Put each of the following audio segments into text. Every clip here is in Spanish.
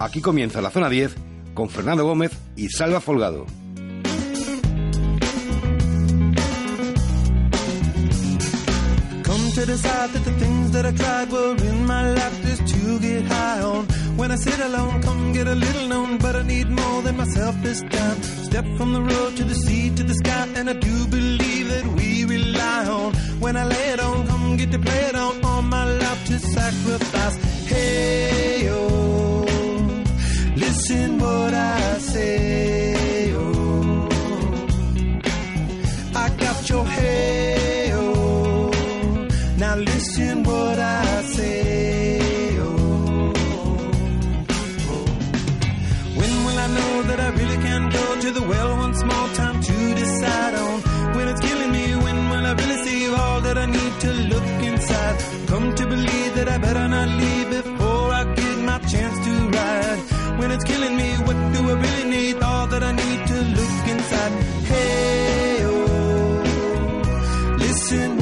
Aquí comienza la zona 10 con Fernando Gómez y Salva Folgado. To decide that the things that I tried were in my life just to get high on. When I sit alone, come get a little known, but I need more than myself this time. Step from the road to the sea to the sky, and I do believe that we rely on. When I lay it on, come get to play it on, all my life to sacrifice. Hey, oh, listen what I say, the one small time to decide on when it's killing me? I really all that I need to look inside? Come to believe that I better not leave before I get my chance to ride. When it's killing me, what do I really need? All that I need to look inside. Hey, oh, listen.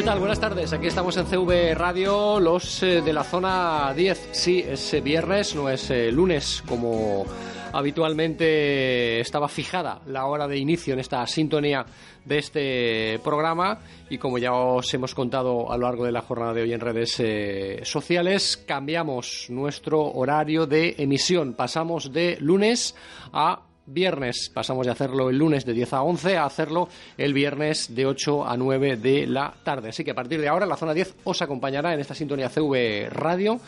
¿Qué tal? Buenas tardes. Aquí estamos en CV Radio, los eh, de la zona 10. Sí, es eh, viernes, no es eh, lunes como habitualmente estaba fijada la hora de inicio en esta sintonía de este programa y como ya os hemos contado a lo largo de la jornada de hoy en redes eh, sociales, cambiamos nuestro horario de emisión. Pasamos de lunes a viernes. Pasamos de hacerlo el lunes de 10 a 11 a hacerlo el viernes de 8 a 9 de la tarde. Así que a partir de ahora la zona 10 os acompañará en esta sintonía CV Radio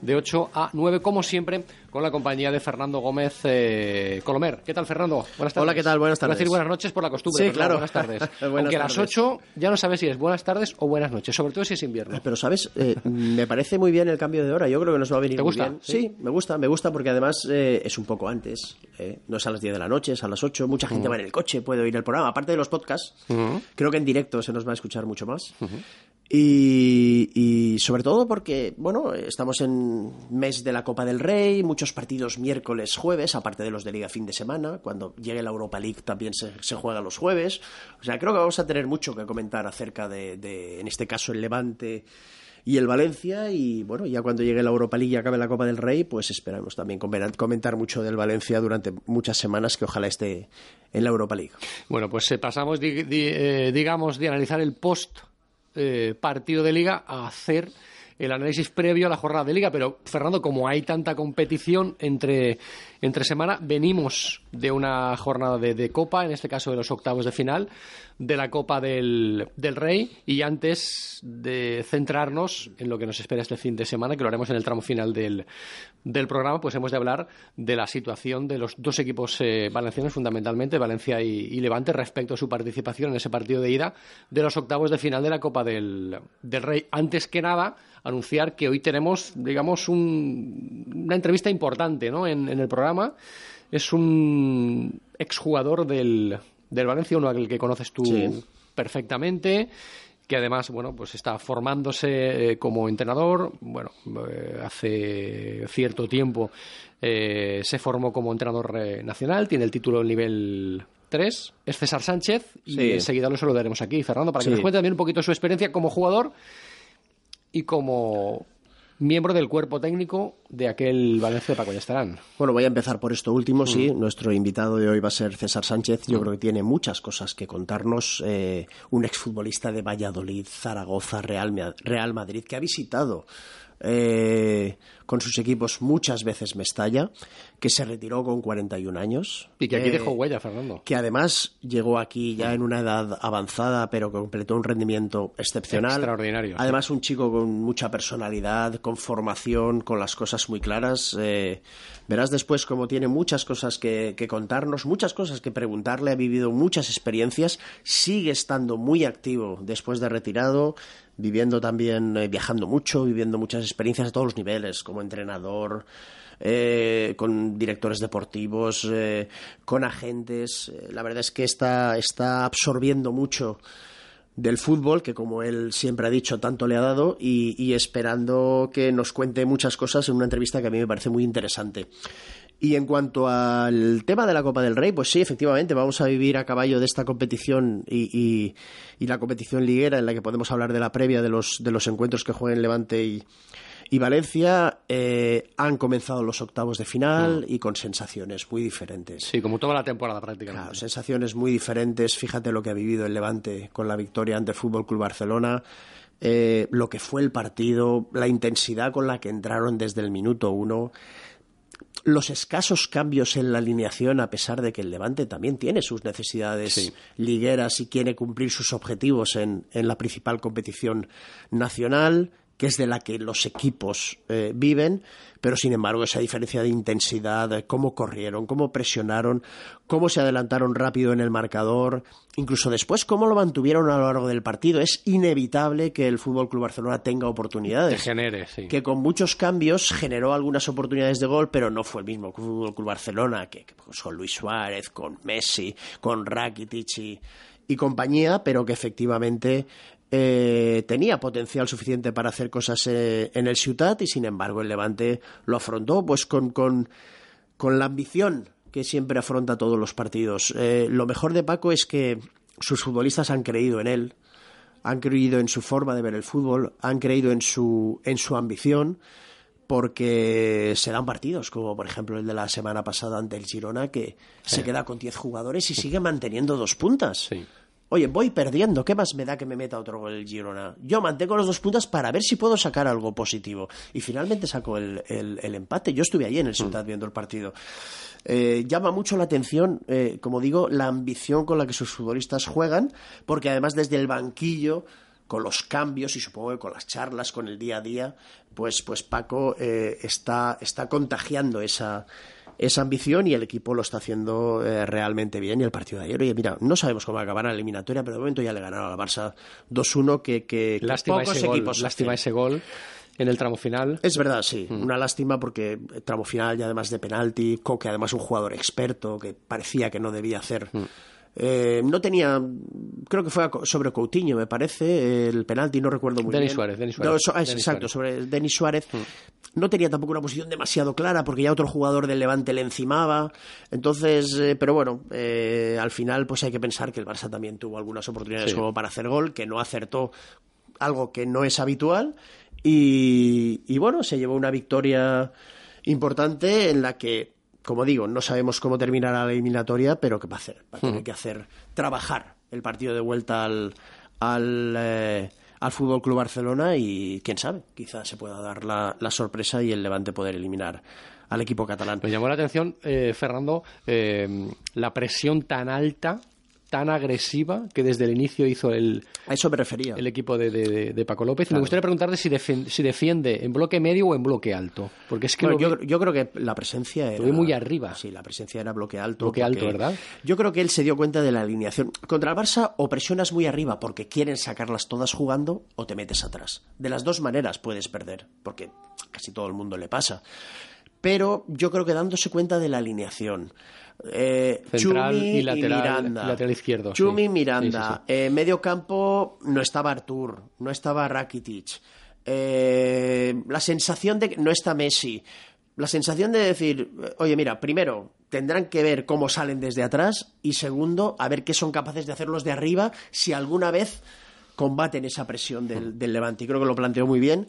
de 8 a 9, como siempre, con la compañía de Fernando Gómez eh, Colomer. ¿Qué tal, Fernando? Buenas tardes. Hola, ¿qué tal? Buenas Iba a tardes. decir buenas noches por la costumbre. Sí, no, claro. buenas tardes. Buenas Aunque a las tardes. 8 ya no sabes si es buenas tardes o buenas noches, sobre todo si es invierno. Pero, ¿sabes? Eh, me parece muy bien el cambio de hora. Yo creo que nos va a venir ¿Te muy gusta? bien. Sí. Sí, me gusta, me gusta porque además eh, es un poco antes. eh. No es a las 10 de la noche, es a las 8. Mucha gente va en el coche, puede oír el programa. Aparte de los podcasts, creo que en directo se nos va a escuchar mucho más. Y, y sobre todo porque, bueno, estamos en mes de la Copa del Rey, muchos partidos miércoles, jueves, aparte de los de Liga fin de semana. Cuando llegue la Europa League también se, se juega los jueves. O sea, creo que vamos a tener mucho que comentar acerca de, de, en este caso, el Levante y el Valencia. Y bueno, ya cuando llegue la Europa League y acabe la Copa del Rey, pues esperamos también comen- comentar mucho del Valencia durante muchas semanas, que ojalá esté en la Europa League. Bueno, pues eh, pasamos, eh, digamos, de analizar el post eh, partido de liga a hacer el análisis previo a la jornada de liga. Pero, Fernando, como hay tanta competición entre, entre semana, venimos de una jornada de, de Copa, en este caso de los octavos de final, de la Copa del, del Rey. Y antes de centrarnos en lo que nos espera este fin de semana, que lo haremos en el tramo final del, del programa, pues hemos de hablar de la situación de los dos equipos eh, valencianos, fundamentalmente Valencia y, Levante, respecto a su participación en ese partido de ida de los octavos de final de la Copa del, Rey. Antes que nada, anunciar que hoy tenemos, digamos, un- una entrevista importante ¿no? en el programa. Es un exjugador del, del Valencia, uno al que conoces tú Sí. perfectamente que además bueno pues está formándose eh, como entrenador bueno eh, hace cierto tiempo eh, se formó como entrenador nacional tiene el título en nivel 3 es César Sánchez y Sí. enseguida lo saludaremos aquí Fernando para que Sí. nos cuente también un poquito su experiencia como jugador y como miembro del cuerpo técnico de aquel Valencia de Paco Estarán Bueno, voy a empezar por esto último, Mm. sí. Nuestro invitado de hoy va a ser César Sánchez. Yo creo que tiene muchas cosas que contarnos. Eh, un exfutbolista de Valladolid, Zaragoza, Real, Real Madrid, que ha visitado eh, con sus equipos muchas veces Mestalla, que se retiró con 41 años. Y que aquí Eh, dejó huella, Fernando. que además llegó aquí ya en una edad avanzada, pero que completó un rendimiento excepcional. Extraordinario, sí. Además, un chico con mucha personalidad, con formación, con las cosas muy claras. Eh, verás después cómo tiene muchas cosas que, que contarnos, muchas cosas que preguntarle, ha vivido muchas experiencias, sigue estando muy activo después de retirado, viviendo también, eh, viajando mucho, viviendo muchas experiencias a todos los niveles, como entrenador, eh, con directores deportivos, eh, con agentes. La verdad es que está, está absorbiendo mucho del fútbol, que como él siempre ha dicho, tanto le ha dado, y, esperando que nos cuente muchas cosas en una entrevista que a mí me parece muy interesante. Y en cuanto al tema de la Copa del Rey, pues sí, efectivamente, vamos a vivir a caballo de esta competición y la competición liguera en la que podemos hablar de la previa de los, de los encuentros que jueguen Levante y, y Valencia. Eh, han comenzado los octavos de final y con sensaciones muy diferentes. Sí, como toda la temporada prácticamente. Claro, sensaciones muy diferentes. Fíjate lo que ha vivido el Levante con la victoria ante el Fútbol Club Barcelona. eh, lo que fue el partido, la intensidad con la que entraron desde el minuto uno, los escasos cambios en la alineación, a pesar de que el Levante también tiene sus necesidades Sí. ligueras y quiere cumplir sus objetivos en, en la principal competición nacional, que es de la que los equipos eh, viven, pero sin embargo esa diferencia de intensidad, cómo corrieron, cómo presionaron, cómo se adelantaron rápido en el marcador, incluso después cómo lo mantuvieron a lo largo del partido, es inevitable que el Fútbol Club Barcelona tenga oportunidades Te genere, sí. que con muchos cambios generó algunas oportunidades de gol, pero no fue el mismo Fútbol Club Barcelona que, que, pues, con Luis Suárez, con Messi, con Rakitic y, y compañía, pero que efectivamente eh, tenía potencial suficiente para hacer cosas eh, en el Ciutat y sin embargo el Levante lo afrontó pues con, con, con la ambición que siempre afronta todos los partidos. Eh, lo mejor de Paco es que sus futbolistas han creído en él, han creído en su forma de ver el fútbol, han creído en su, en su ambición, porque se dan partidos, como por ejemplo el de la semana pasada ante el Girona, que se queda con 10 jugadores y sigue manteniendo dos puntas. Sí. Oye, voy perdiendo, ¿qué más me da que me meta otro gol el Girona? Yo mantengo los dos puntas para ver si puedo sacar algo positivo. Y finalmente sacó el, el- el empate. Yo estuve allí en el Ciudad viendo el partido. Eh, llama mucho la atención, eh, como digo, la ambición con la que sus futbolistas juegan, porque además desde el banquillo, con los cambios y supongo que con las charlas, con el día a día, pues, pues Paco eh, está, está contagiando esa, esa ambición y el equipo lo está haciendo eh, realmente bien. Y el partido de ayer, oye, mira, no sabemos cómo acabará la eliminatoria, pero de momento ya le ganaron al Barça 2-1, que, Lástima pocos ese gol, equipos lástima hacen. ese gol en el tramo final. Es verdad, sí. Mm. Una lástima porque eh, tramo final y además de penalti, Coque además un jugador experto que parecía que no debía hacer. Mm. Eh, no tenía, creo que fue sobre Coutinho, me parece, el penalti, no recuerdo muy Denis bien. Suárez, Denis Suárez. No, so- ah, Denis exacto, Suárez. Mm. sobre Denis Suárez. No tenía tampoco una posición demasiado clara porque ya otro jugador del Levante le encimaba. Entonces, eh, pero bueno, eh, al final pues hay que pensar que el Barça también tuvo algunas oportunidades Sí. como para hacer gol, que no acertó algo que no es habitual. Y, y bueno, se llevó una victoria importante en la que, como digo, no sabemos cómo terminará la eliminatoria, pero que va a hacer, va a tener que hacer trabajar el partido de vuelta al, al, eh, al Fútbol Club Barcelona y quién sabe, quizás se pueda dar la, la sorpresa y el Levante poder eliminar al equipo catalán. Me llamó la atención, eh, Fernando, eh, la presión tan alta, tan agresiva, que desde el inicio hizo el, A eso me refería. el equipo de, de- de Paco López. Me gustaría preguntarte si, defen- si defiende en bloque medio o en bloque alto. Porque es que Bueno, yo, yo creo que la presencia era... muy arriba. Sí, la presencia era bloque alto. Bloque alto, ¿verdad? Yo creo que él se dio cuenta de la alineación. Contra el Barça o presionas muy arriba porque quieren sacarlas todas jugando o te metes atrás. De las dos maneras puedes perder, porque casi todo el mundo le pasa. Pero yo creo que dándose cuenta de la alineación. Eh, Central Chumi y lateral- Miranda. lateral izquierdo. Chumi Sí, Miranda. sí, Eh, medio campo no estaba Artur, no estaba Rakitic. Eh, la sensación de que no está Messi. La sensación de decir, oye, mira, primero tendrán que ver cómo salen desde atrás y segundo, a ver qué son capaces de hacer los de arriba si alguna vez combaten esa presión del, del Levante. Y creo que lo planteó muy bien.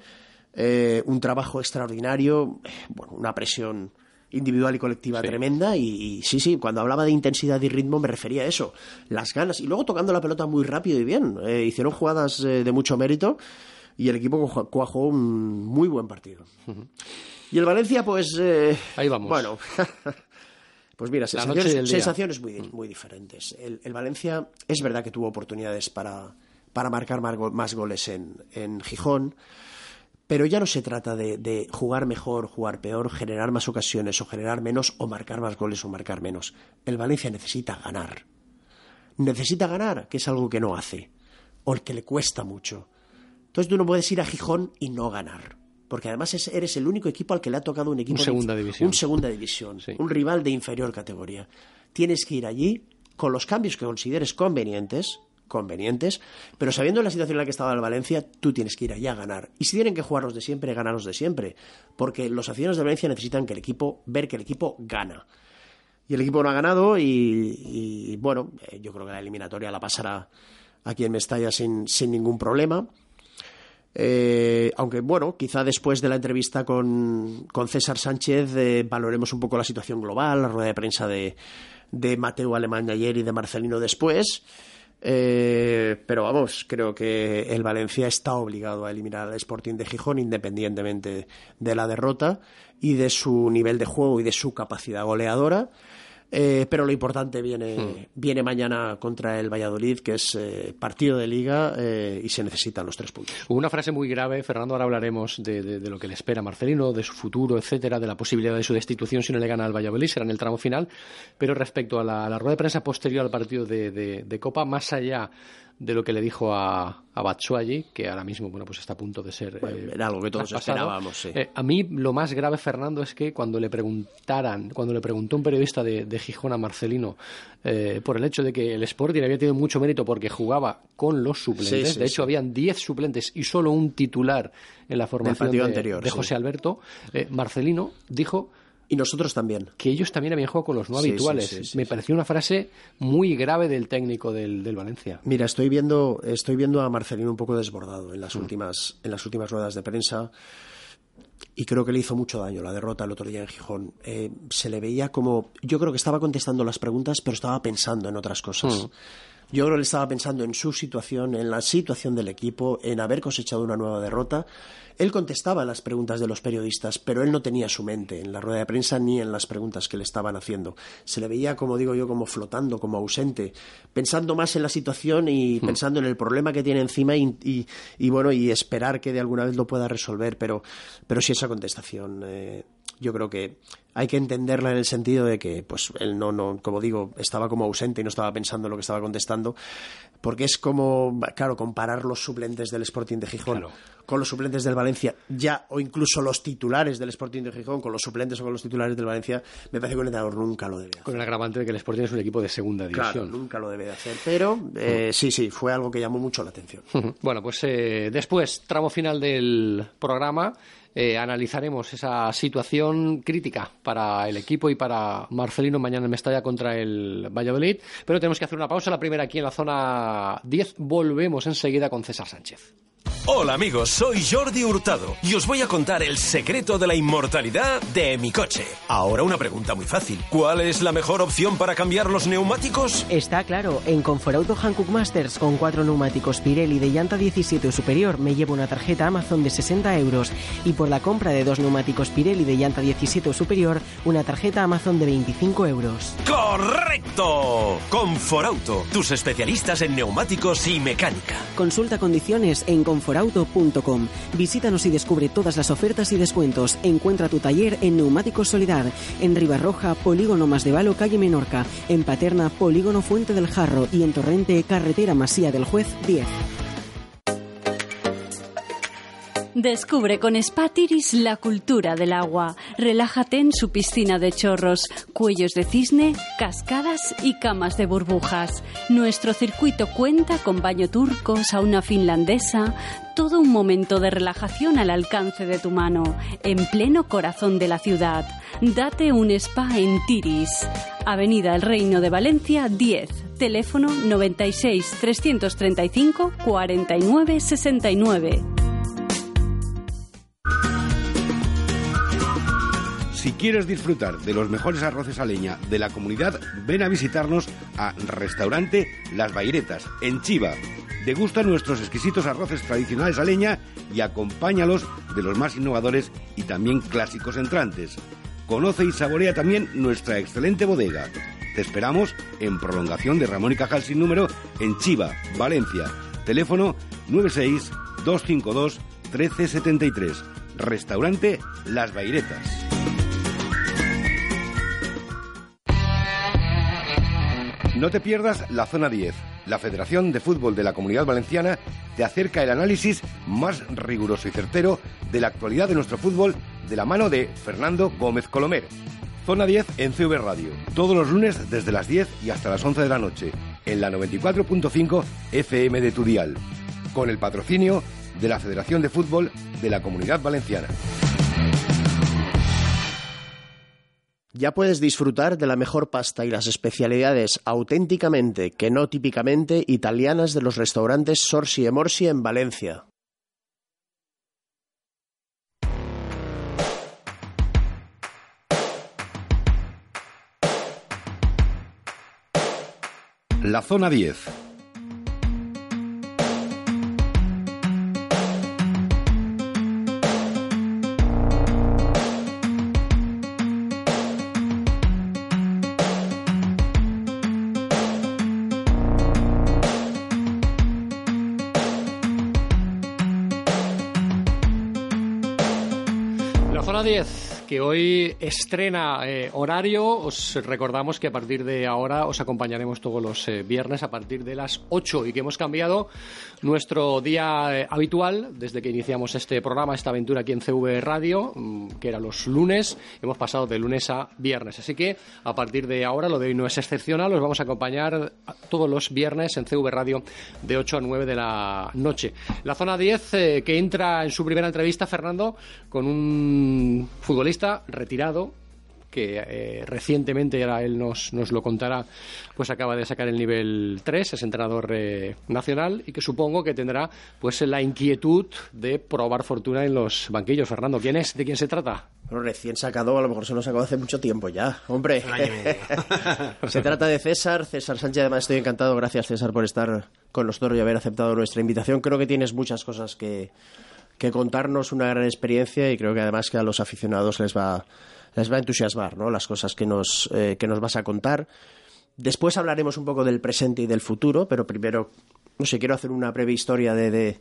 Eh, un trabajo extraordinario, bueno, una presión individual y colectiva Sí. tremenda y, y sí, sí, cuando hablaba de intensidad y ritmo me refería a eso, las ganas y luego tocando la pelota muy rápido y bien, Eh, hicieron jugadas eh, de mucho mérito y el equipo cuaj- cuajó un muy buen partido. Y el Valencia, pues... eh, Ahí vamos. Bueno, pues mira, sensaciones. Mm. sensaciones muy, di- muy diferentes. El, el Valencia es verdad que tuvo oportunidades para, para marcar más goles en, en Gijón, pero ya no se trata de, de jugar mejor, jugar peor, generar más ocasiones o generar menos, o marcar más goles o marcar menos. El Valencia necesita ganar. Necesita ganar, que es algo que no hace, o el que le cuesta mucho. Entonces tú no puedes ir a Gijón y no ganar. Porque además es- eres el único equipo al que le ha tocado un equipo Un de- segunda división. un segunda división, Sí. un rival de inferior categoría. Tienes que ir allí con los cambios que consideres convenientes, convenientes, pero sabiendo la situación en la que estaba el Valencia, tú tienes que ir allá a ganar. Y si tienen que jugar los de siempre, ganar los de siempre, porque los aficionados de Valencia necesitan que el equipo ver que el equipo gana. Y el equipo no ha ganado y, bueno, eh, yo creo que la eliminatoria la pasará aquí en Mestalla sin, sin ningún problema. Eh, aunque bueno, quizá después de la entrevista con, con César Sánchez eh, valoremos un poco la situación global, la rueda de prensa de, de Mateo Alemán ayer y de Marcelino después. Eh, pero vamos, creo que el Valencia está obligado a eliminar al Sporting de Gijón independientemente de la derrota y de su nivel de juego y de su capacidad goleadora. Eh, pero lo importante viene, viene mañana contra el Valladolid, que es eh, partido de liga eh, y se necesitan los tres puntos. Hubo una frase muy grave, Fernando, ahora hablaremos de, de- de lo que le espera a Marcelino, de su futuro, etcétera, de la posibilidad de su destitución si no le gana al Valladolid, será en el tramo final. Pero respecto a la, a la rueda de prensa posterior al partido de, de- Copa, más allá de lo que le dijo a, a Batshuayi, que ahora mismo bueno, pues está a punto de ser. Bueno, eh, era algo que todos traspasado. esperábamos, sí. Eh, a mí lo más grave, Fernando, es que cuando le preguntaran, cuando le preguntó un periodista de, de Gijón a Marcelino eh, por el hecho de que el Sporting había tenido mucho mérito porque jugaba con los suplentes, Sí, sí, de hecho sí. habían 10 suplentes y solo un titular en la formación de, anterior, de. José Alberto, eh, Marcelino dijo Y nosotros también. que ellos también habían jugado con los no sí, habituales. sí, sí, Me pareció una frase muy grave del técnico del, del Valencia. Mira, estoy viendo, estoy viendo a Marcelino un poco desbordado en las últimas, en las últimas ruedas de prensa. Y creo que le hizo mucho daño la derrota el otro día en Gijón. Eh, se le veía como. Yo creo que estaba contestando las preguntas, pero estaba pensando en otras cosas. Mm. Yo creo que él estaba pensando en su situación, en la situación del equipo, en haber cosechado una nueva derrota. Él contestaba las preguntas de los periodistas, pero él no tenía su mente en la rueda de prensa ni en las preguntas que le estaban haciendo. Se le veía, como digo yo, como flotando, como ausente, pensando más en la situación y pensando en el problema que tiene encima y, y- y, bueno, y esperar que de alguna vez lo pueda resolver. Pero, pero sí esa contestación. eh, yo creo que hay que entenderla en el sentido de que, pues, él no, no, como digo, estaba como ausente y no estaba pensando en lo que estaba contestando, porque es como, claro, comparar los suplentes del Sporting de Gijón Claro. con los suplentes del Valencia, ya, o incluso los titulares del Sporting de Gijón con los suplentes o con los titulares del Valencia, me parece que un entrenador nunca lo debe hacer. Con el agravante de que el Sporting es un equipo de segunda Claro, división. nunca lo debe de hacer, pero eh, sí, sí, fue algo que llamó mucho la atención. Bueno, pues eh, después, tramo final del programa, eh, analizaremos esa situación crítica para el equipo y para Marcelino mañana en Mestalla contra el Valladolid. Pero tenemos que hacer una pausa, la primera aquí en la zona 10. Volvemos enseguida con César Sánchez. Hola amigos, soy Jordi Hurtado y os voy a contar el secreto de la inmortalidad de mi coche. Ahora una pregunta muy fácil. ¿Cuál es la mejor opción para cambiar los neumáticos? Está claro, en Conforauto Hankook Masters con cuatro neumáticos Pirelli de llanta 17 o superior me llevo una tarjeta Amazon de 60 euros y por la compra de dos neumáticos Pirelli de llanta 17 o superior una tarjeta Amazon de 25 euros. ¡Correcto! Conforauto, tus especialistas en neumáticos y mecánica. Consulta condiciones en conforauto.com. Visítanos y descubre todas las ofertas y descuentos. Encuentra tu taller en Neumáticos Solidar, en Ribarroja, Polígono Más de Valo, calle Menorca, en Paterna, Polígono Fuente del Jarro y en Torrente, Carretera Masía del Juez 10. Descubre con Spa Tiris la cultura del agua. Relájate en su piscina de chorros, cuellos de cisne, cascadas y camas de burbujas. Nuestro circuito cuenta con baño turco, sauna finlandesa, todo un momento de relajación al alcance de tu mano, en pleno corazón de la ciudad. Date un spa en Tiris. Avenida El Reino de Valencia 10. Teléfono 96 335 49 69. Si quieres disfrutar de los mejores arroces a leña de la comunidad, ven a visitarnos a Restaurante Las Bairetas, en Chiva. Degusta nuestros exquisitos arroces tradicionales a leña y acompáñalos de los más innovadores y también clásicos entrantes. Conoce y saborea también nuestra excelente bodega. Te esperamos en prolongación de Ramón y Cajal sin número en Chiva, Valencia. Teléfono 96 252 1373. Restaurante Las Bairetas. No te pierdas la Zona 10. La Federación de Fútbol de la Comunidad Valenciana te acerca el análisis más riguroso y certero de la actualidad de nuestro fútbol de la mano de Fernando Gómez Colomer. Zona 10 en CV Radio, todos los lunes desde las 10 y hasta las 11 de la noche, en la 94.5 FM de Tudial, con el patrocinio de la Federación de Fútbol de la Comunidad Valenciana. Ya puedes disfrutar de la mejor pasta y las especialidades auténticamente, que no típicamente, italianas de los restaurantes Sorsi e Morsi en Valencia. La Zona 10. Que hoy estrena eh, horario, os recordamos que a partir de ahora os acompañaremos todos los eh, viernes a partir de las 8 y que hemos cambiado nuestro día eh, habitual desde que iniciamos este programa, esta aventura aquí en CV Radio, mm, que era los lunes, hemos pasado de lunes a viernes. Así que a partir de ahora, lo de hoy no es excepcional, os vamos a acompañar todos los viernes en CV Radio de 8 a 9 de la noche. La zona 10 eh, que entra en su primera entrevista, Fernando, con un futbolista retirado que eh, recientemente, ahora él nos, nos lo contará, pues acaba de sacar el nivel 3, es entrenador eh, nacional y que supongo que tendrá pues la inquietud de probar fortuna en los banquillos. Fernando, ¿quién es? ¿De quién se trata? Bueno, recién sacado, a lo mejor se lo sacó hace mucho tiempo ya. Hombre, se trata de César. César Sánchez, además estoy encantado. Gracias, César, por estar con nosotros y haber aceptado nuestra invitación. Creo que tienes muchas cosas que, que contarnos, una gran experiencia y creo que además que a los aficionados les va, les va a entusiasmar ¿no? las cosas que nos, eh, que nos vas a contar. Después hablaremos un poco del presente y del futuro, pero primero, no sé, quiero hacer una breve historia de, de,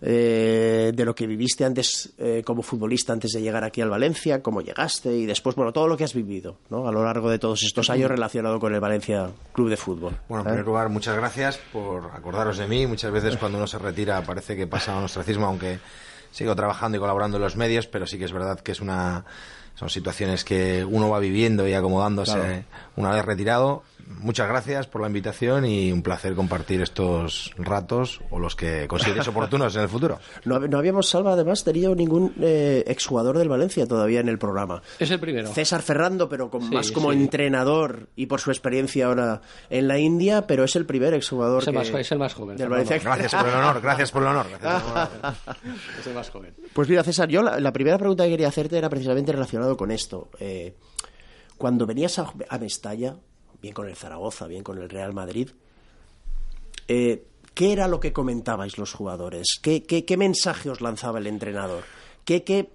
eh, de lo que viviste antes eh, como futbolista antes de llegar aquí al Valencia, cómo llegaste y después, bueno, todo lo que has vivido ¿no? a lo largo de todos estos años relacionado con el Valencia Club de Fútbol. Bueno, en ¿Eh? primer lugar, muchas gracias por acordaros de mí. Muchas veces cuando uno se retira parece que pasa un ostracismo, aunque sigo trabajando y colaborando en los medios, pero sí que es verdad que es una son situaciones que uno va viviendo y acomodándose Claro. una vez retirado. Muchas gracias por la invitación y un placer compartir estos ratos o los que consideréis oportunos en el futuro. No, no habíamos, Salva, además, tenido ningún eh, exjugador del Valencia todavía en el programa. Es el primero. César Ferrando, pero con, Sí, más como sí. entrenador y por su experiencia ahora en la India, pero es el primer exjugador Es el, que- más, es el más joven. del. Valencia. Gracias por el honor, gracias por el honor. gracias por el honor. Es el más joven. Pues mira, César, yo la, la primera pregunta que quería hacerte era precisamente relacionado con esto. Eh, cuando venías a, a Mestalla, bien con el Zaragoza, bien con el Real Madrid, eh, ¿qué era lo que comentabais los jugadores? ¿Qué, qué, qué mensaje os lanzaba el entrenador? ¿Qué, qué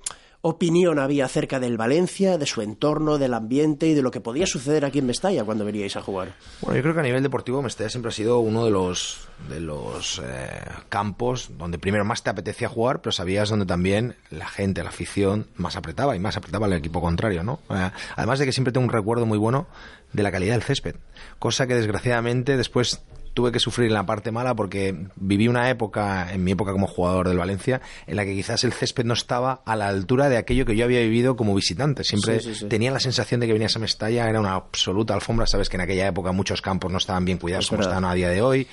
opinión había acerca del Valencia, de su entorno, del ambiente y de lo que podía suceder aquí en Mestalla cuando veníais a jugar? Bueno, yo creo que a nivel deportivo Mestalla siempre ha sido uno de los de los eh, campos donde primero más te apetecía jugar, pero sabías donde también la gente, la afición más apretaba y más apretaba el equipo contrario, ¿no? Eh, además de que siempre tengo un recuerdo muy bueno de la calidad del césped, cosa que desgraciadamente después tuve que sufrir en la parte mala porque viví una época, en mi época como jugador del Valencia, en la que quizás el césped no estaba a la altura de aquello que yo había vivido como visitante. Siempre Sí, sí, sí. tenía la sensación de que venías a Mestalla, era una absoluta alfombra. Sabes que en aquella época muchos campos no estaban bien cuidados Es como verdad. están a día de hoy.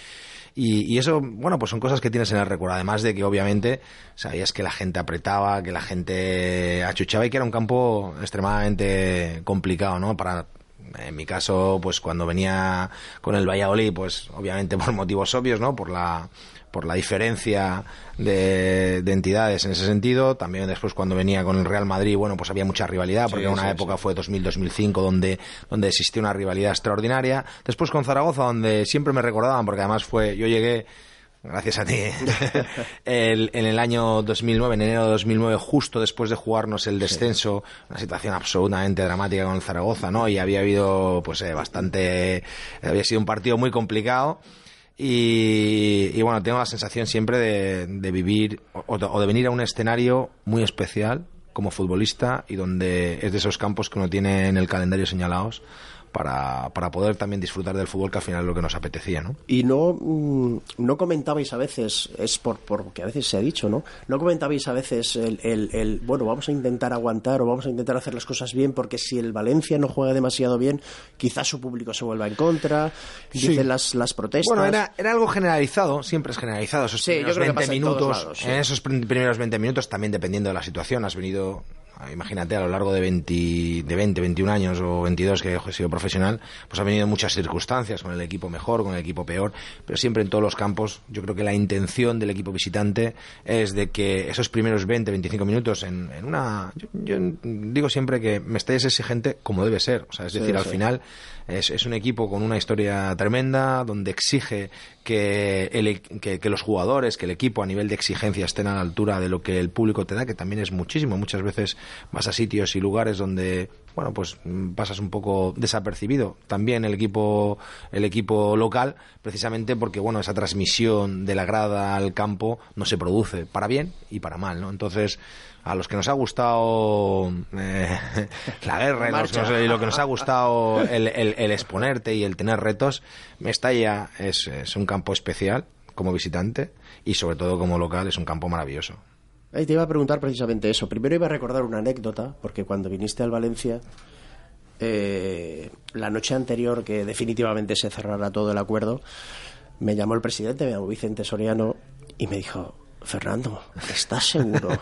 Y, y eso, bueno, pues son cosas que tienes en el recuerdo. Además de que, obviamente, sabías que la gente apretaba, que la gente achuchaba y que era un campo extremadamente complicado, ¿no? Para En mi caso, pues cuando venía con el Valladolid, pues obviamente por motivos obvios, ¿no? Por la por la diferencia de, de, entidades en ese sentido. También después cuando venía con el Real Madrid, bueno, pues había mucha rivalidad, porque Sí, una sí, época fue 2000-2005 donde, donde existió una rivalidad extraordinaria. Después con Zaragoza, donde siempre me recordaban, porque además fue, yo llegué Gracias a ti. el, en el año 2009, en enero de 2009, justo después de jugarnos el descenso, una situación absolutamente dramática con el Zaragoza, ¿no? Y había habido, pues, eh, bastante, había sido un partido muy complicado. Y, y bueno, tengo la sensación siempre de, de vivir o de venir a un escenario muy especial como futbolista y donde es de esos campos que uno tiene en el calendario señalados para, para poder también disfrutar del fútbol que al final es lo que nos apetecía, ¿no? Y no, mm, no comentabais a veces, es por, porque a veces se ha dicho, ¿no? No comentabais a veces el, el, el, bueno, vamos a intentar aguantar o vamos a intentar hacer las cosas bien porque si el Valencia no juega demasiado bien, quizás su público se vuelva en contra, dicen las, las protestas. Bueno, era, era algo generalizado, siempre es generalizado. Esos Sí, yo creo que 20 pasa en minutos, lados, sí. en esos prim- primeros 20 minutos, también dependiendo de la situación, has venido, imagínate, a lo largo de 20, de 20, 21 años o 22 que he sido profesional, pues ha venido muchas circunstancias, con el equipo mejor, con el equipo peor, pero siempre en todos los campos, yo creo que la intención del equipo visitante es de que esos primeros 20, 25 minutos en, en una... Yo, yo digo siempre que Mestalla es exigente como debe ser, o sea, es Sí, decir, al final es, es un equipo con una historia tremenda, donde exige que, el e- que, los jugadores, que el equipo a nivel de exigencia estén a la altura de lo que el público te da, que también es muchísimo. Muchas veces vas a sitios y lugares donde, bueno, pues mm, pasas un poco desapercibido. También el equipo, el equipo local, precisamente porque, bueno, esa transmisión de la grada al campo no se produce para bien y para mal, ¿no? Entonces, a los que nos ha gustado eh, la guerra y, los lo que nos ha gustado el, el- el exponerte y el tener retos, Mestalla es, es un campo especial como visitante y sobre todo como local es un campo maravilloso. Ahí te iba a preguntar precisamente eso. Primero iba a recordar una anécdota, porque cuando viniste al Valencia, eh, la noche anterior que definitivamente se cerrara todo el acuerdo, me llamó el presidente, me llamó Vicente Soriano, y me dijo, Fernando, ¿estás seguro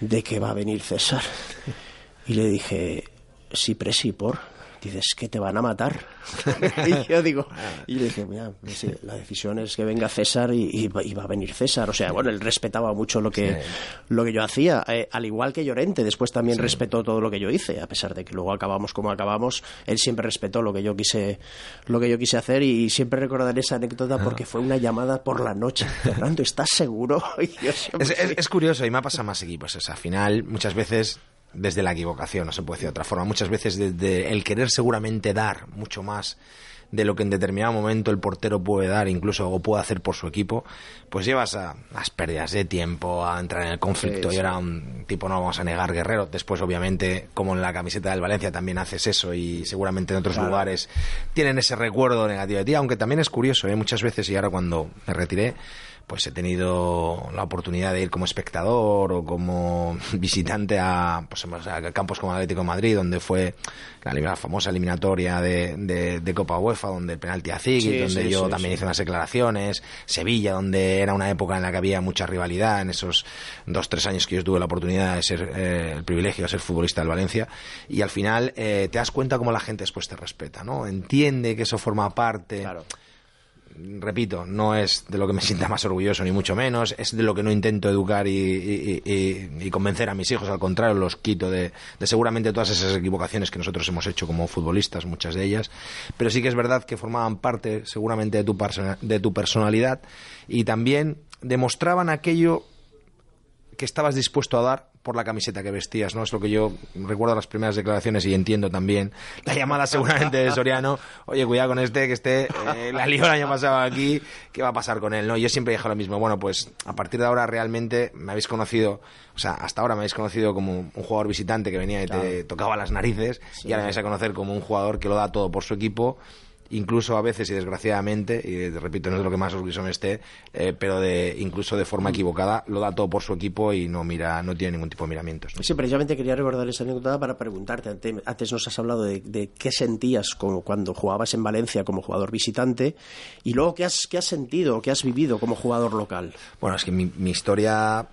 de que va a venir César? Y le dije, sí, presi, por. Dices que te van a matar. y yo digo, y le dije, mira, sí, la decisión es que venga César y, y va, y va a venir César. O sea, bueno, él respetaba mucho lo que, lo que yo hacía. Eh, al igual que Llorente, después también respetó todo lo que yo hice, a pesar de que luego acabamos como acabamos, él siempre respetó lo que yo quise, lo que yo quise hacer y siempre recordaré esa anécdota porque fue una llamada por la noche. Fernando, ¿estás seguro? Y yo siempre, Es, es- curioso y me ha pasado más equipos. Es, al final, muchas veces desde la equivocación, no se puede decir de otra forma, muchas veces desde el querer seguramente dar mucho más de lo que en determinado momento el portero puede dar, incluso o puede hacer por su equipo, pues llevas a las pérdidas de tiempo, a entrar en el conflicto Sí, y ahora un tipo no vamos a negar guerrero. Después, obviamente, como en la camiseta del Valencia también haces eso y seguramente en otros lugares tienen ese recuerdo negativo de ti, aunque también es curioso, ¿eh? muchas veces y ahora cuando me retiré, pues he tenido la oportunidad de ir como espectador o como visitante a, pues, a campos como Atlético de Madrid, donde fue la, la famosa eliminatoria de, de- de Copa UEFA, donde el penalti a Ziggy, Sí, donde sí, yo sí, también hice unas declaraciones, Sevilla, donde era una época en la que había mucha rivalidad, en esos dos, tres años que yo tuve la oportunidad de ser, eh, el privilegio de ser futbolista del Valencia, y al final eh, te das cuenta cómo la gente después te respeta, ¿no? Entiende que eso forma parte Claro. Repito, no es de lo que me sienta más orgulloso, ni mucho menos, es de lo que no intento educar y, convencer a mis hijos, al contrario, los quito de, de seguramente todas esas equivocaciones que nosotros hemos hecho como futbolistas, muchas de ellas, pero sí que es verdad que formaban parte seguramente de tu, de tu personalidad y también demostraban aquello que estabas dispuesto a dar por la camiseta que vestías, ¿no? Es lo que yo recuerdo las primeras declaraciones y entiendo también la llamada seguramente de Soriano, oye, cuidado con este, que este eh, la lió el año pasado aquí, ¿qué va a pasar con él? ¿no? Yo siempre dije lo mismo, bueno, pues a partir de ahora realmente me habéis conocido, o sea, hasta ahora me habéis conocido como un jugador visitante que venía y te tocaba las narices y ahora me vais a conocer como un jugador que lo da todo por su equipo incluso a veces y desgraciadamente, y repito, no es lo que más orgulloso me esté, eh, pero de incluso de forma equivocada, lo da todo por su equipo y no mira, no tiene ningún tipo de miramientos. ¿no? Sí, precisamente quería recordar esa anécdota para preguntarte. Ante- Antes nos has hablado de, de qué sentías como cuando jugabas en Valencia como jugador visitante y luego qué has, qué has sentido, qué has vivido como jugador local. Bueno, es que mi, mi historia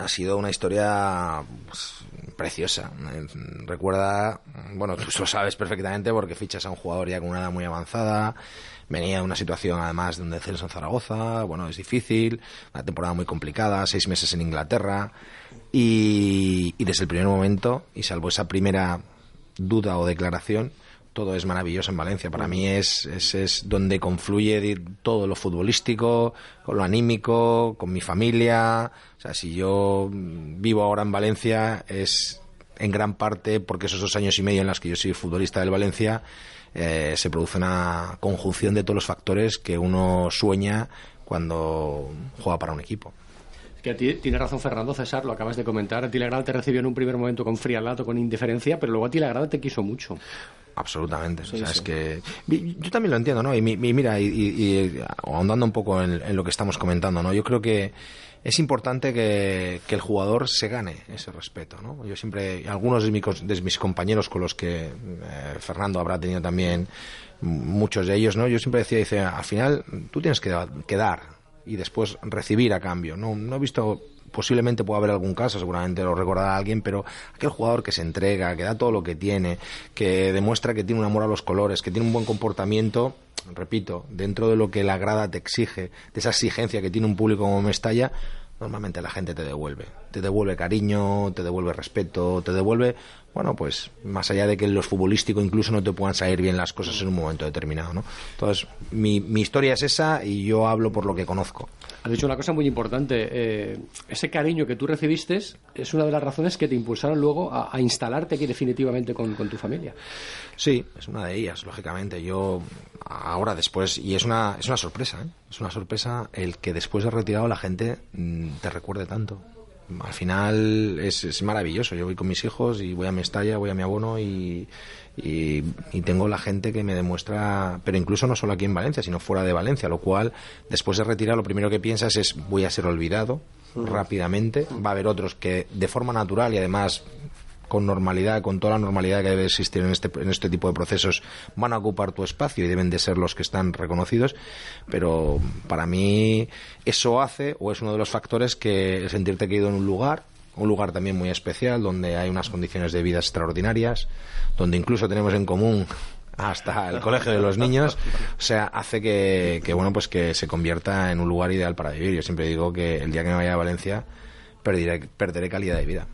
ha sido una historia pues, preciosa. Eh, Recuerda, bueno, tú lo sabes perfectamente porque fichas a un jugador ya con una edad muy avanzada, venía de una situación además de un descenso en Zaragoza, bueno, es difícil, una temporada muy complicada, seis meses en Inglaterra, y, y desde el primer momento, y salvo esa primera duda o declaración, todo es maravilloso en Valencia. Para mí es, es, es donde confluye todo lo futbolístico, con lo anímico, con mi familia. O sea, si yo vivo ahora en Valencia es en gran parte porque esos dos años y medio en los que yo soy futbolista del Valencia eh, se produce una conjunción de todos los factores que uno sueña cuando juega para un equipo. Que a ti- tiene razón Fernando César, lo acabas de comentar. A ti la grada te recibió en un primer momento con frialdad o con indiferencia, pero luego a ti la grada te quiso mucho. Absolutamente. o sea, es que yo también lo entiendo, ¿no? Y, mi- mira, y, y- y ahondando un poco en, en lo que estamos comentando, ¿no? Yo creo que es importante que, que el jugador se gane ese respeto, ¿no? Yo siempre, algunos de mis compañeros con los que eh, Fernando habrá tenido también muchos de ellos, ¿no? Yo siempre decía, dice, al final tú tienes que, que dar y después recibir a cambio. No, no he visto posiblemente pueda haber algún caso, seguramente lo recordará alguien, pero aquel jugador que se entrega, que da todo lo que tiene, que demuestra que tiene un amor a los colores, que tiene un buen comportamiento, repito, dentro de lo que la grada te exige, de esa exigencia que tiene un público como Mestalla, normalmente la gente te devuelve. Te devuelve cariño, te devuelve respeto, te devuelve, bueno, pues más allá de que en lo futbolístico incluso no te puedan salir bien las cosas en un momento determinado, ¿no? Entonces, mi, mi historia es esa y yo hablo por lo que conozco. Has dicho una cosa muy importante. eh, ese cariño que tú recibiste es una de las razones que te impulsaron luego a, instalarte aquí definitivamente con, con tu familia. Sí, es una de ellas, lógicamente. Yo ahora después, y es una, es una sorpresa, ¿eh? es una sorpresa el que después de retirado la gente mm, te recuerde tanto. Al final es, es maravilloso. Yo voy con mis hijos y voy a Mestalla, voy a mi abono y, y, y tengo la gente que me demuestra, pero incluso no solo aquí en Valencia, sino fuera de Valencia, lo cual después de retirar lo primero que piensas es voy a ser olvidado rápidamente. Va a haber otros que de forma natural y además con normalidad, con toda la normalidad que debe existir en este, en este tipo de procesos, van a ocupar tu espacio y deben de ser los que están reconocidos, pero para mí eso hace o es uno de los factores que sentirte querido en un lugar, un lugar también muy especial, donde hay unas condiciones de vida extraordinarias, donde incluso tenemos en común hasta el colegio de los niños, o sea, hace que, que, bueno, pues que se convierta en un lugar ideal para vivir. Yo siempre digo que el día que me vaya a Valencia perderé, perderé calidad de vida.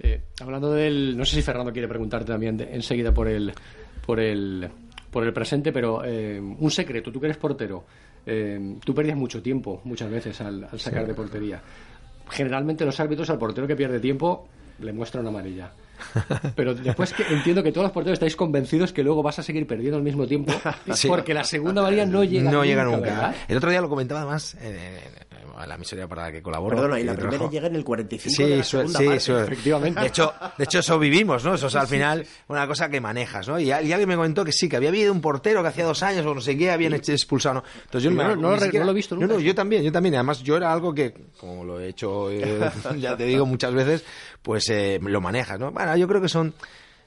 Eh, hablando del. No sé si Fernando quiere preguntarte también de- enseguida por el, por el, por el presente, pero eh, un secreto, tú que eres portero, eh, tú perdías mucho tiempo muchas veces al, al sacar de portería. Generalmente los árbitros al portero que pierde tiempo le muestran amarilla. Pero después que entiendo que todos los porteros estáis convencidos que luego vas a seguir perdiendo al mismo tiempo Sí. porque la segunda amarilla no llega no nunca, llega nunca. ¿verdad? El otro día lo comentaba además la emisora para la que colaboro. Perdona, y la primera trabajo. llega en el 45 Sí, de la segunda sí, parte. eso- Efectivamente. De hecho, de hecho, eso vivimos, ¿no? Eso es al final una cosa que manejas, ¿no? Y, al- y alguien me comentó que sí, que había habido un portero que hacía dos años o no sé qué, habían hecho expulsado. ¿no? Entonces yo me- no- no siquiera- no lo he visto No, nunca no, yo también, yo también. Además yo era algo que, como lo he hecho, eh, ya te digo muchas veces, pues eh, lo manejas, ¿no? Bueno, yo creo que son...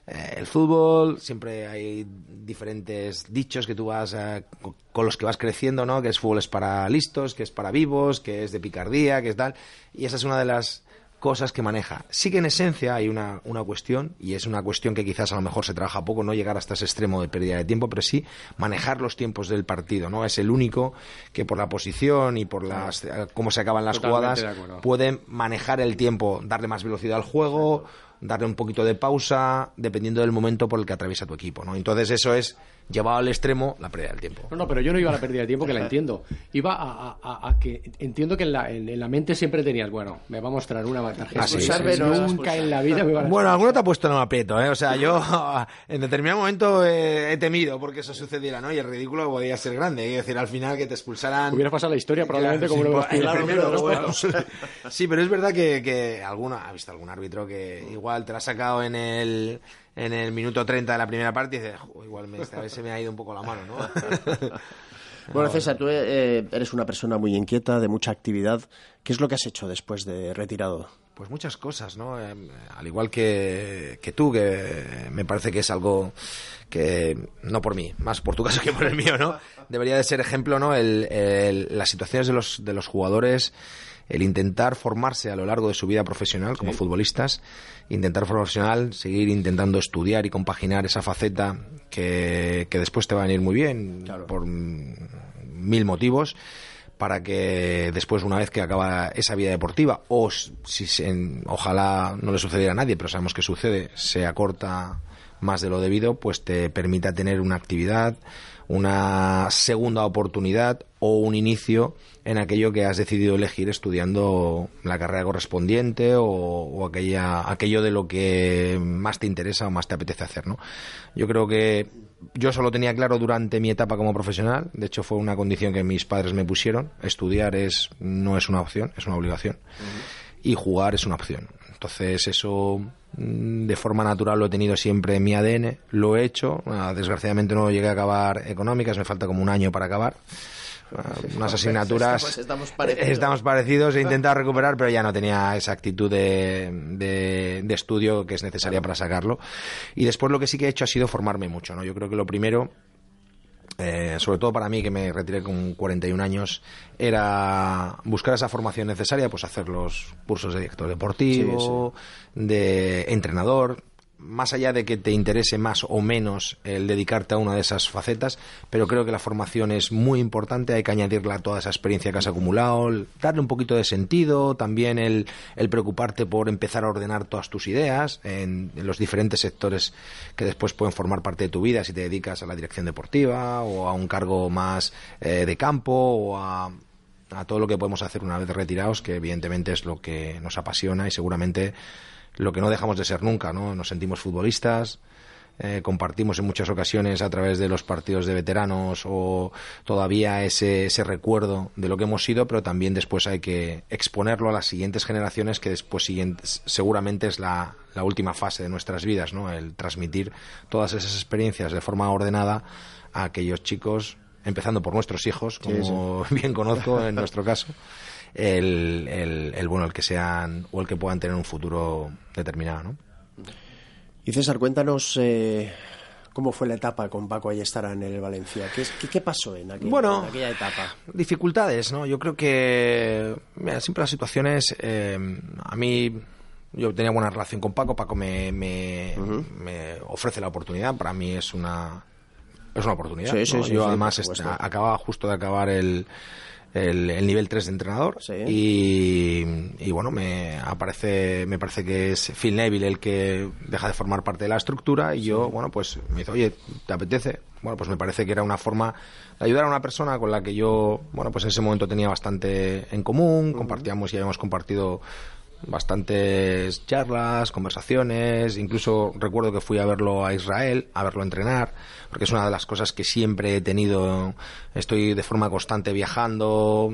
eh, el fútbol, siempre hay diferentes dichos que tú vas eh, co- con los que vas creciendo, ¿no? Que es fútbol es para listos, que es para vivos, que es de picardía, que es tal. Y esa es una de las cosas que maneja. Sí que en esencia hay una, una cuestión, y es una cuestión que quizás a lo mejor se trabaja poco, no llegar hasta ese extremo de pérdida de tiempo, pero sí manejar los tiempos del partido, ¿no? Es el único que por la posición y por las cómo se acaban las Totalmente jugadas puede manejar el tiempo, darle más velocidad al juego, darle un poquito de pausa, dependiendo del momento por el que atraviesa tu equipo, ¿no? Entonces eso es llevado al extremo la pérdida del tiempo. No, no, pero yo no iba a la pérdida de tiempo, que la entiendo. Iba a, a- a- a que entiendo que en la, en, en la mente siempre tenías, bueno, me va a mostrar una tarjeta. Ah, sí, sí, nunca en la vida me van a Bueno, alguno te ha puesto en un aprieto, ¿eh? O sea, yo en determinado momento eh, he temido porque eso sucediera, ¿no? Y el ridículo podía ser grande. Es decir, al final que te expulsaran... Hubiera pasado la historia probablemente Claro, como sí, lo primero. Sí, pero es verdad que, que alguno ha visto algún árbitro que igual te la ha sacado en el en el minuto 30 de la primera parte y dices, "Jo, igual me, esta vez se me ha ido un poco la mano, ¿no? Bueno, César, tú eh, eres una persona muy inquieta, de mucha actividad. ¿Qué es lo que has hecho después de retirado? Pues muchas cosas, ¿no? Eh, al igual que, que tú, que me parece que es algo que, no por mí, más por tu caso que por el mío, ¿no? Debería de ser ejemplo, ¿no? El, el- las situaciones de los, de los jugadores el intentar formarse a lo largo de su vida profesional como futbolistas, intentar profesional, seguir intentando estudiar y compaginar esa faceta que, que después te va a venir muy bien por mil motivos para que después, una vez que acaba esa vida deportiva, o si se- ojalá no le sucediera a nadie, pero sabemos que sucede, se acorta más de lo debido, pues te permita tener una actividad, una segunda oportunidad o un inicio en aquello que has decidido elegir estudiando la carrera correspondiente o, o aquella, aquello de lo que más te interesa o más te apetece hacer, ¿no? Yo creo que yo solo tenía claro durante mi etapa como profesional, de hecho fue una condición que mis padres me pusieron, estudiar es no es una opción, es una obligación y jugar es una opción. Entonces eso mm, de forma natural lo he tenido siempre en mi ADN, lo he hecho, Ah, desgraciadamente no llegué a acabar económicas, me falta como un año para acabar. Ah, Unas asignaturas Estamos- estamos parecidos. estamos parecidos, he intentado recuperar, pero ya no tenía esa actitud de, de- de estudio que es necesaria para sacarlo. Y después lo que sí que he hecho ha sido formarme mucho. ¿no? Yo creo que lo primero eh, sobre todo para mí que me retiré con 41 años, era buscar esa formación necesaria, pues hacer los cursos de director deportivo, de entrenador, más allá de que te interese más o menos el dedicarte a una de esas facetas, pero creo que la formación es muy importante, hay que añadirla a toda esa experiencia que has acumulado, darle un poquito de sentido, también el, el preocuparte por empezar a ordenar todas tus ideas en, en los diferentes sectores que después pueden formar parte de tu vida si te dedicas a la dirección deportiva o a un cargo más eh, de campo o a todo lo que podemos hacer una vez retirados, que evidentemente es lo que nos apasiona y seguramente lo que no dejamos de ser nunca, ¿no? Nos sentimos futbolistas, eh, compartimos en muchas ocasiones a través de los partidos de veteranos o todavía ese, ese recuerdo de lo que hemos sido, pero también después hay que exponerlo a las siguientes generaciones que después siguientes, seguramente es la, la última fase de nuestras vidas, ¿no? El transmitir todas esas experiencias de forma ordenada a aquellos chicos, empezando por nuestros hijos, como bien conozco en nuestro caso, el, el, el, bueno, el que sean o el que puedan tener un futuro determinado, ¿no? Y César, cuéntanos eh, cómo fue la etapa con Paco Ayestara en el Valencia. ¿Qué, qué, qué pasó en aquella, Bueno, en aquella etapa? dificultades, ¿no? Yo creo que mira, siempre las situaciones eh, a mí yo tenía buena relación con Paco, Paco me, me, me ofrece la oportunidad, para mí es una es una oportunidad. Sí, sí, ¿no? sí, yo además acababa justo de acabar el el, el nivel 3 de entrenador Sí. y, y bueno me aparece me parece que es Phil Neville el que deja de formar parte de la estructura y yo bueno pues me dice oye te apetece bueno pues me parece que era una forma de ayudar a una persona con la que yo bueno pues en ese momento tenía bastante en común compartíamos y habíamos compartido bastantes charlas, conversaciones, incluso recuerdo que fui a verlo a Israel, a verlo entrenar, porque es una de las cosas que siempre he tenido, estoy de forma constante viajando,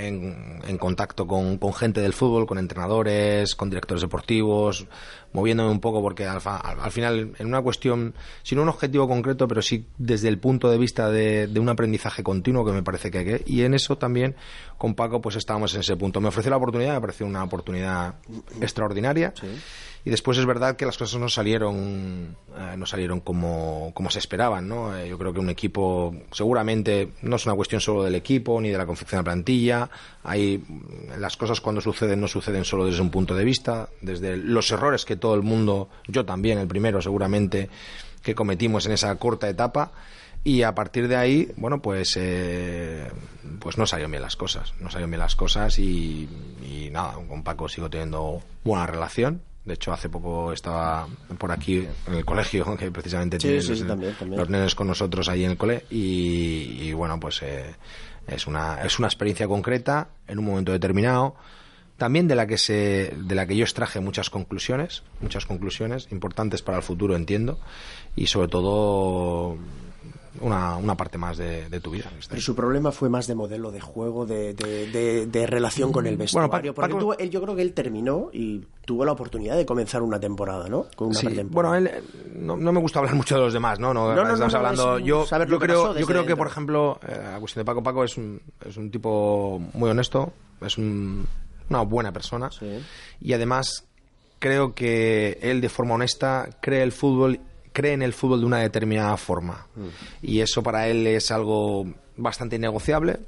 en, contacto con, con gente del fútbol, con entrenadores, con directores deportivos, moviéndome un poco porque al, al- al final en una cuestión, sin un objetivo concreto, pero sí desde el punto de vista de, de un aprendizaje continuo que me parece que hay que, y en eso también con Paco pues estábamos en ese punto. Me ofreció la oportunidad, me pareció una oportunidad extraordinaria. Y después es verdad que las cosas no salieron, eh, no salieron como, como se esperaban, ¿no? Eh, yo creo que un equipo, seguramente, no es una cuestión solo del equipo ni de la confección de la plantilla. Hay, las cosas cuando suceden no suceden solo desde un punto de vista, desde los errores que todo el mundo, yo también, el primero seguramente, que cometimos en esa corta etapa. Y a partir de ahí, bueno, pues, eh, pues no salieron bien las cosas. No salieron bien las cosas y, y nada, con Paco sigo teniendo buena relación. De hecho, hace poco estaba por aquí en el colegio, que precisamente Sí, tienen sí, sí, los, también, también. los nenes con nosotros ahí en el cole. Y, y bueno, pues eh, es, una, es una experiencia concreta en un momento determinado. También de la que se, de la que yo extraje muchas conclusiones, muchas conclusiones importantes para el futuro, entiendo, y sobre todo una, una parte más de, de tu vida. Pero su problema fue más de modelo de juego, de, de, relación con el vestuario. Bueno, Pa- Paco- él- yo creo que él terminó y tuvo la oportunidad de comenzar una temporada, ¿no? Con una Sí, bueno, él, no, no me gusta hablar mucho de los demás, ¿no? No, No, no, estamos hablando. yo yo creo, yo creo que, por ejemplo, eh, la cuestión de Paco Paco es un, es un tipo muy honesto, es un- una buena persona Sí. y además creo que él de forma honesta cree el fútbol cree en el fútbol de una determinada forma Mm. y eso para él es algo bastante innegociable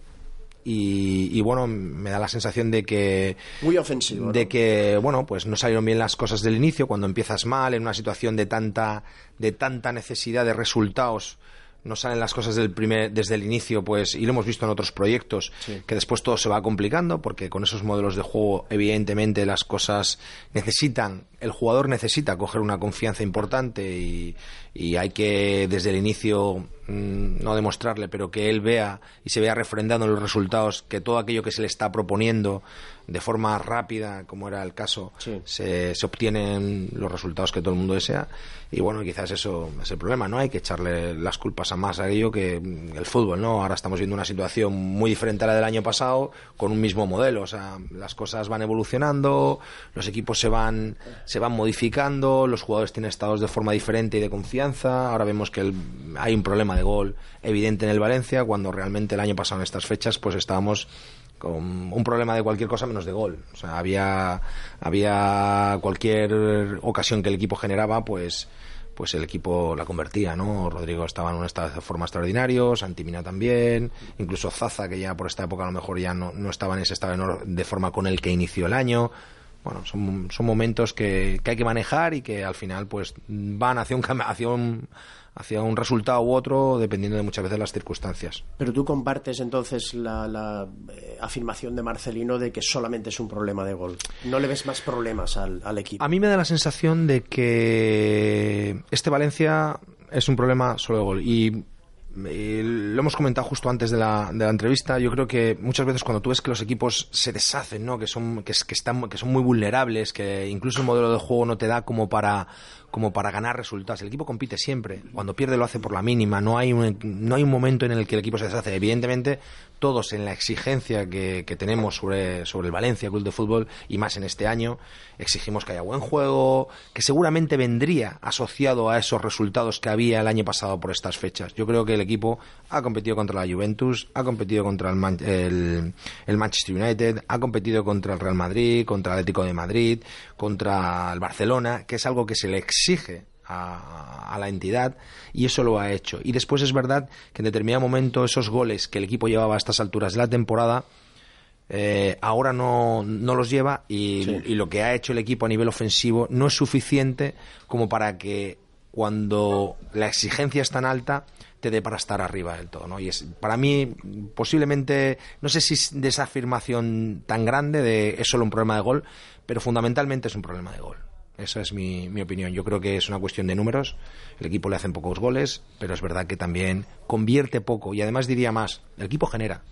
y, y, bueno, me da la sensación de que... Muy ofensivo. De que, bueno, pues no salieron bien las cosas del inicio, cuando empiezas mal, en una situación de tanta, de tanta necesidad de resultados no salen las cosas del primer, desde el inicio, pues, y lo hemos visto en otros proyectos, que después todo se va complicando, porque con esos modelos de juego, evidentemente, las cosas necesitan, el jugador necesita coger una confianza importante y, y hay que, desde el inicio, mm, no demostrarle, pero que él vea y se vea refrendando en los resultados que todo aquello que se le está proponiendo de forma rápida, como era el caso, se, se obtienen los resultados que todo el mundo desea. Y bueno, quizás eso es el problema, ¿no? Hay que echarle las culpas a más a ello que el fútbol, ¿no? Ahora estamos viendo una situación muy diferente a la del año pasado, con un mismo modelo. O sea, las cosas van evolucionando, los equipos se van, se van modificando, los jugadores tienen estados de forma diferente y de confianza. Ahora vemos que el, hay un problema de gol evidente en el Valencia, cuando realmente el año pasado en estas fechas, pues estábamos con un problema de cualquier cosa menos de gol. O sea, había, había cualquier ocasión que el equipo generaba, pues pues el equipo la convertía, ¿no? Rodrigo estaba en un estado de forma extraordinario, Santimina también, incluso Zaza, que ya por esta época a lo mejor ya no, no estaba en ese estado de forma con el que inició el año. Bueno, son, son momentos que, que hay que manejar y que al final pues van hacia un, hacia un hacia un resultado u otro dependiendo de muchas veces las circunstancias. Pero tú compartes entonces la, la eh, afirmación de Marcelino de que solamente es un problema de gol. ¿No le ves más problemas al, al equipo? A mí me da la sensación de que este Valencia es un problema solo de gol. Y lo hemos comentado justo antes de la, de la, entrevista. Yo creo que muchas veces cuando tú ves que los equipos se deshacen, ¿no? que, son, que, que, están, que son muy vulnerables, que incluso el modelo de juego no te da como para, como para ganar resultados. El equipo compite siempre. Cuando pierde lo hace por la mínima. No hay un, no hay un momento en el que el equipo se deshace. Evidentemente, todos en la exigencia que, tenemos sobre, sobre el Valencia Club de Fútbol y más en este año, exigimos que haya buen juego, que seguramente vendría asociado a esos resultados que había el año pasado por estas fechas. Yo creo que el equipo ha competido contra la Juventus, ha competido contra el, el Manchester United, ha competido contra el Real Madrid, contra el Atlético de Madrid, contra el Barcelona, que es algo que se le exige a, a, la entidad y eso lo ha hecho. Y después es verdad que en determinado momento esos goles que el equipo llevaba a estas alturas de la temporada eh, ahora no, no, los lleva y, sí. y, lo que ha hecho el equipo a nivel ofensivo no es suficiente como para que cuando la exigencia es tan alta te dé para estar arriba del todo. ¿no? Y es, para mí, posiblemente, no sé si de esa afirmación tan grande de es solo un problema de gol, pero fundamentalmente es un problema de gol. Esa es mi, mi, opinión. Yo creo que es una cuestión de números. El equipo le hacen pocos goles, pero es verdad que también convierte poco. Y además diría más, el equipo genera.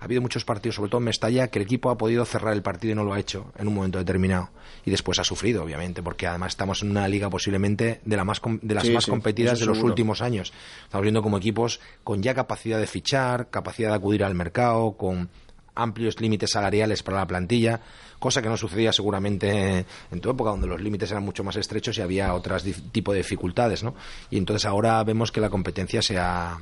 Ha habido muchos partidos, sobre todo en Mestalla, que el equipo ha podido cerrar el partido y no lo ha hecho en un momento determinado. Y después ha sufrido, obviamente, porque además estamos en una liga posiblemente de, la más, de las sí, más sí, competidas de los seguro. últimos años. Estamos viendo como equipos con ya capacidad de fichar, capacidad de acudir al mercado, con amplios límites salariales para la plantilla, cosa que no sucedía seguramente en tu época, donde los límites eran mucho más estrechos y había otro tipo de dificultades, ¿no? Y entonces ahora vemos que la competencia se ha,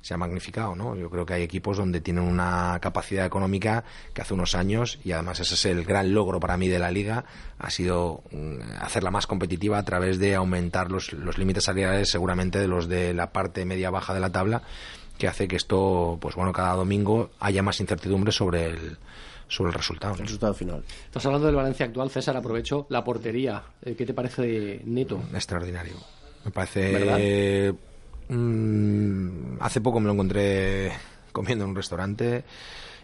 se ha magnificado, ¿no? Yo creo que hay equipos donde tienen una capacidad económica que hace unos años, y además ese es el gran logro para mí de la liga, ha sido mm, hacerla más competitiva a través de aumentar los, los límites salariales seguramente de los de la parte media-baja de la tabla, que hace que esto, pues bueno, cada domingo haya más incertidumbre sobre el, sobre el resultado. El resultado final. Estás hablando del Valencia actual, César, aprovecho la portería. Eh, ¿Qué te parece de Neto? Extraordinario. Me parece... Mmm, hace poco me lo encontré comiendo en un restaurante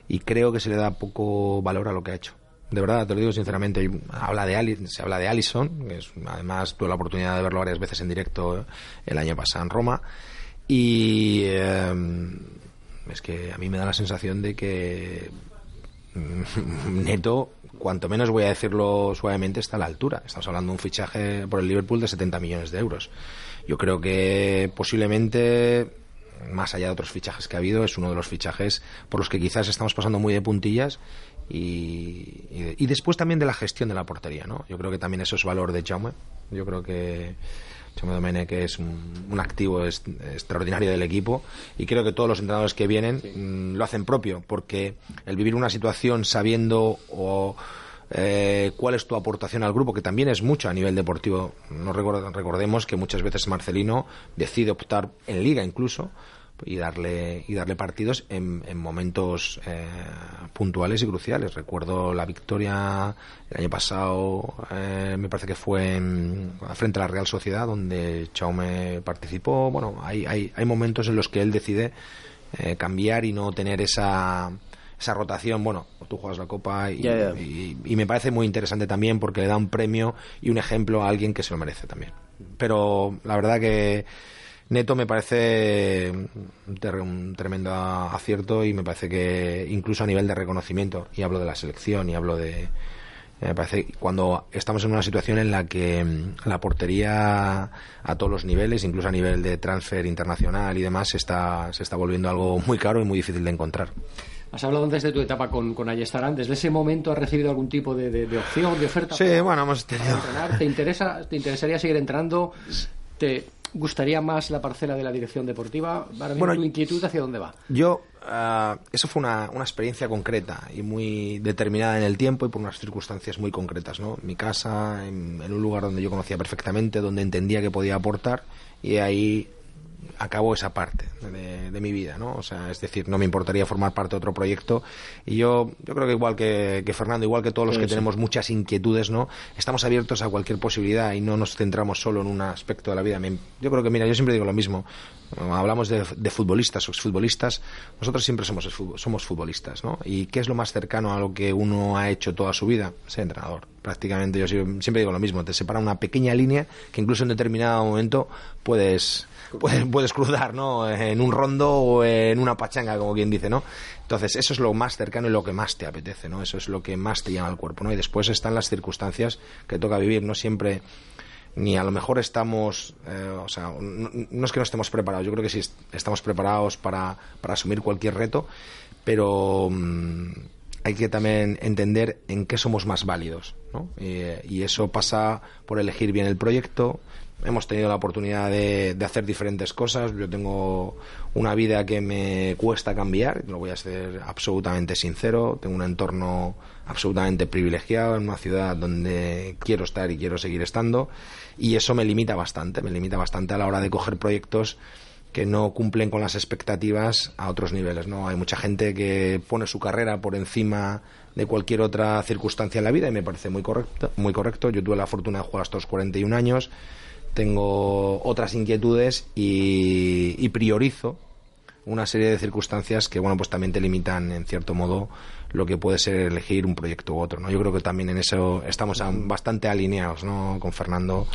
y creo que se le da poco valor a lo que ha hecho. De verdad, te lo digo sinceramente. Habla de Ali, se habla de Allison, que es, además tuve la oportunidad de verlo varias veces en directo el año pasado en Roma. Y eh, es que a mí me da la sensación de que Neto, cuanto menos voy a decirlo suavemente, está a la altura. Estamos hablando de un fichaje por el Liverpool de 70 millones de euros. Yo creo que posiblemente, más allá de otros fichajes que ha habido, es uno de los fichajes por los que quizás estamos pasando muy de puntillas y, y, y después también de la gestión de la portería. ¿no? Yo creo que también eso es valor de Jaume. Yo creo que Que es un, un activo extraordinario del equipo, y creo que todos los entrenadores que vienen sí. mmm, lo hacen propio, porque el vivir una situación sabiendo o eh, cuál es tu aportación al grupo, que también es mucho a nivel deportivo. No record recordemos que muchas veces Marcelino decide optar en liga incluso y darle y darle partidos en, en momentos eh, puntuales y cruciales. Recuerdo la victoria el año pasado, eh, me parece que fue en- frente a la Real Sociedad, donde Chaume participó. Bueno, hay, hay, hay momentos en los que él decide eh, cambiar y no tener esa esa rotación, bueno, tú juegas la copa y, y me parece muy interesante también porque le da un premio y un ejemplo a alguien que se lo merece también. Pero la verdad que Neto me parece un, tremendo acierto y me parece que incluso a nivel de reconocimiento, y hablo de la selección y hablo de... Me parece que cuando estamos en una situación en la que la portería a todos los niveles, incluso a nivel de transfer internacional y demás, se está, se está volviendo algo muy caro y muy difícil de encontrar. Has hablado antes de tu etapa con, con Ayestarán. ¿Desde ese momento has recibido algún tipo de, de- de opción, de oferta? Sí, para- bueno, hemos tenido... ¿Te, interesa, ¿Te interesaría seguir entrenando? ¿Te gustaría más la parcela de la dirección deportiva? Ahora mismo, Bueno, ¿Tu inquietud hacia dónde va? Yo, ah, eso fue una, una experiencia concreta y muy determinada en el tiempo y por unas circunstancias muy concretas, ¿no? Mi casa, en, en un lugar donde yo conocía perfectamente, donde entendía que podía aportar y ahí acabó esa parte de, de mi vida, ¿no? O sea, es decir, no me importaría formar parte de otro proyecto y yo, yo creo que igual que, que Fernando, igual que todos los Sí, que sí. tenemos muchas inquietudes, ¿no? Estamos abiertos a cualquier posibilidad y no nos centramos solo en un aspecto de la vida. Yo creo que, mira, yo siempre digo lo mismo. Cuando Hablamos de, de futbolistas o exfutbolistas. Nosotros siempre somos, somos futbolistas, ¿no? ¿Y qué es lo más cercano a lo que uno ha hecho toda su vida? Ser entrenador. Prácticamente yo siempre digo lo mismo. Te separa una pequeña línea que incluso en determinado momento puedes, puedes, puedes cruzar, ¿no? En un rondo o en una pachanga, como quien dice, ¿no? Entonces, eso es lo más cercano y lo que más te apetece, ¿no? Eso es lo que más te llama al cuerpo, ¿no? Y después están las circunstancias que toca vivir, no siempre ni a lo mejor estamos, eh, o sea, no, es que no estemos preparados, yo creo que sí est- estamos preparados para, para asumir cualquier reto, pero mm, hay que también entender en qué somos más válidos, ¿no? Eh, y eso pasa por elegir bien el proyecto. Hemos tenido la oportunidad de, de hacer diferentes cosas. Yo tengo una vida que me cuesta cambiar, lo voy a ser absolutamente sincero. Tengo un entorno absolutamente privilegiado en una ciudad donde quiero estar y quiero seguir estando. Y eso me limita bastante, me limita bastante a la hora de coger proyectos que no cumplen con las expectativas a otros niveles, ¿no? Hay mucha gente que pone su carrera por encima de cualquier otra circunstancia en la vida y me parece muy correcto, muy correcto. Yo tuve la fortuna de jugar hasta los 41 años, tengo otras inquietudes y, y priorizo una serie de circunstancias que bueno pues también te limitan en cierto modo lo que puede ser elegir un proyecto u otro no yo creo que también en eso estamos bastante alineados no con Fernando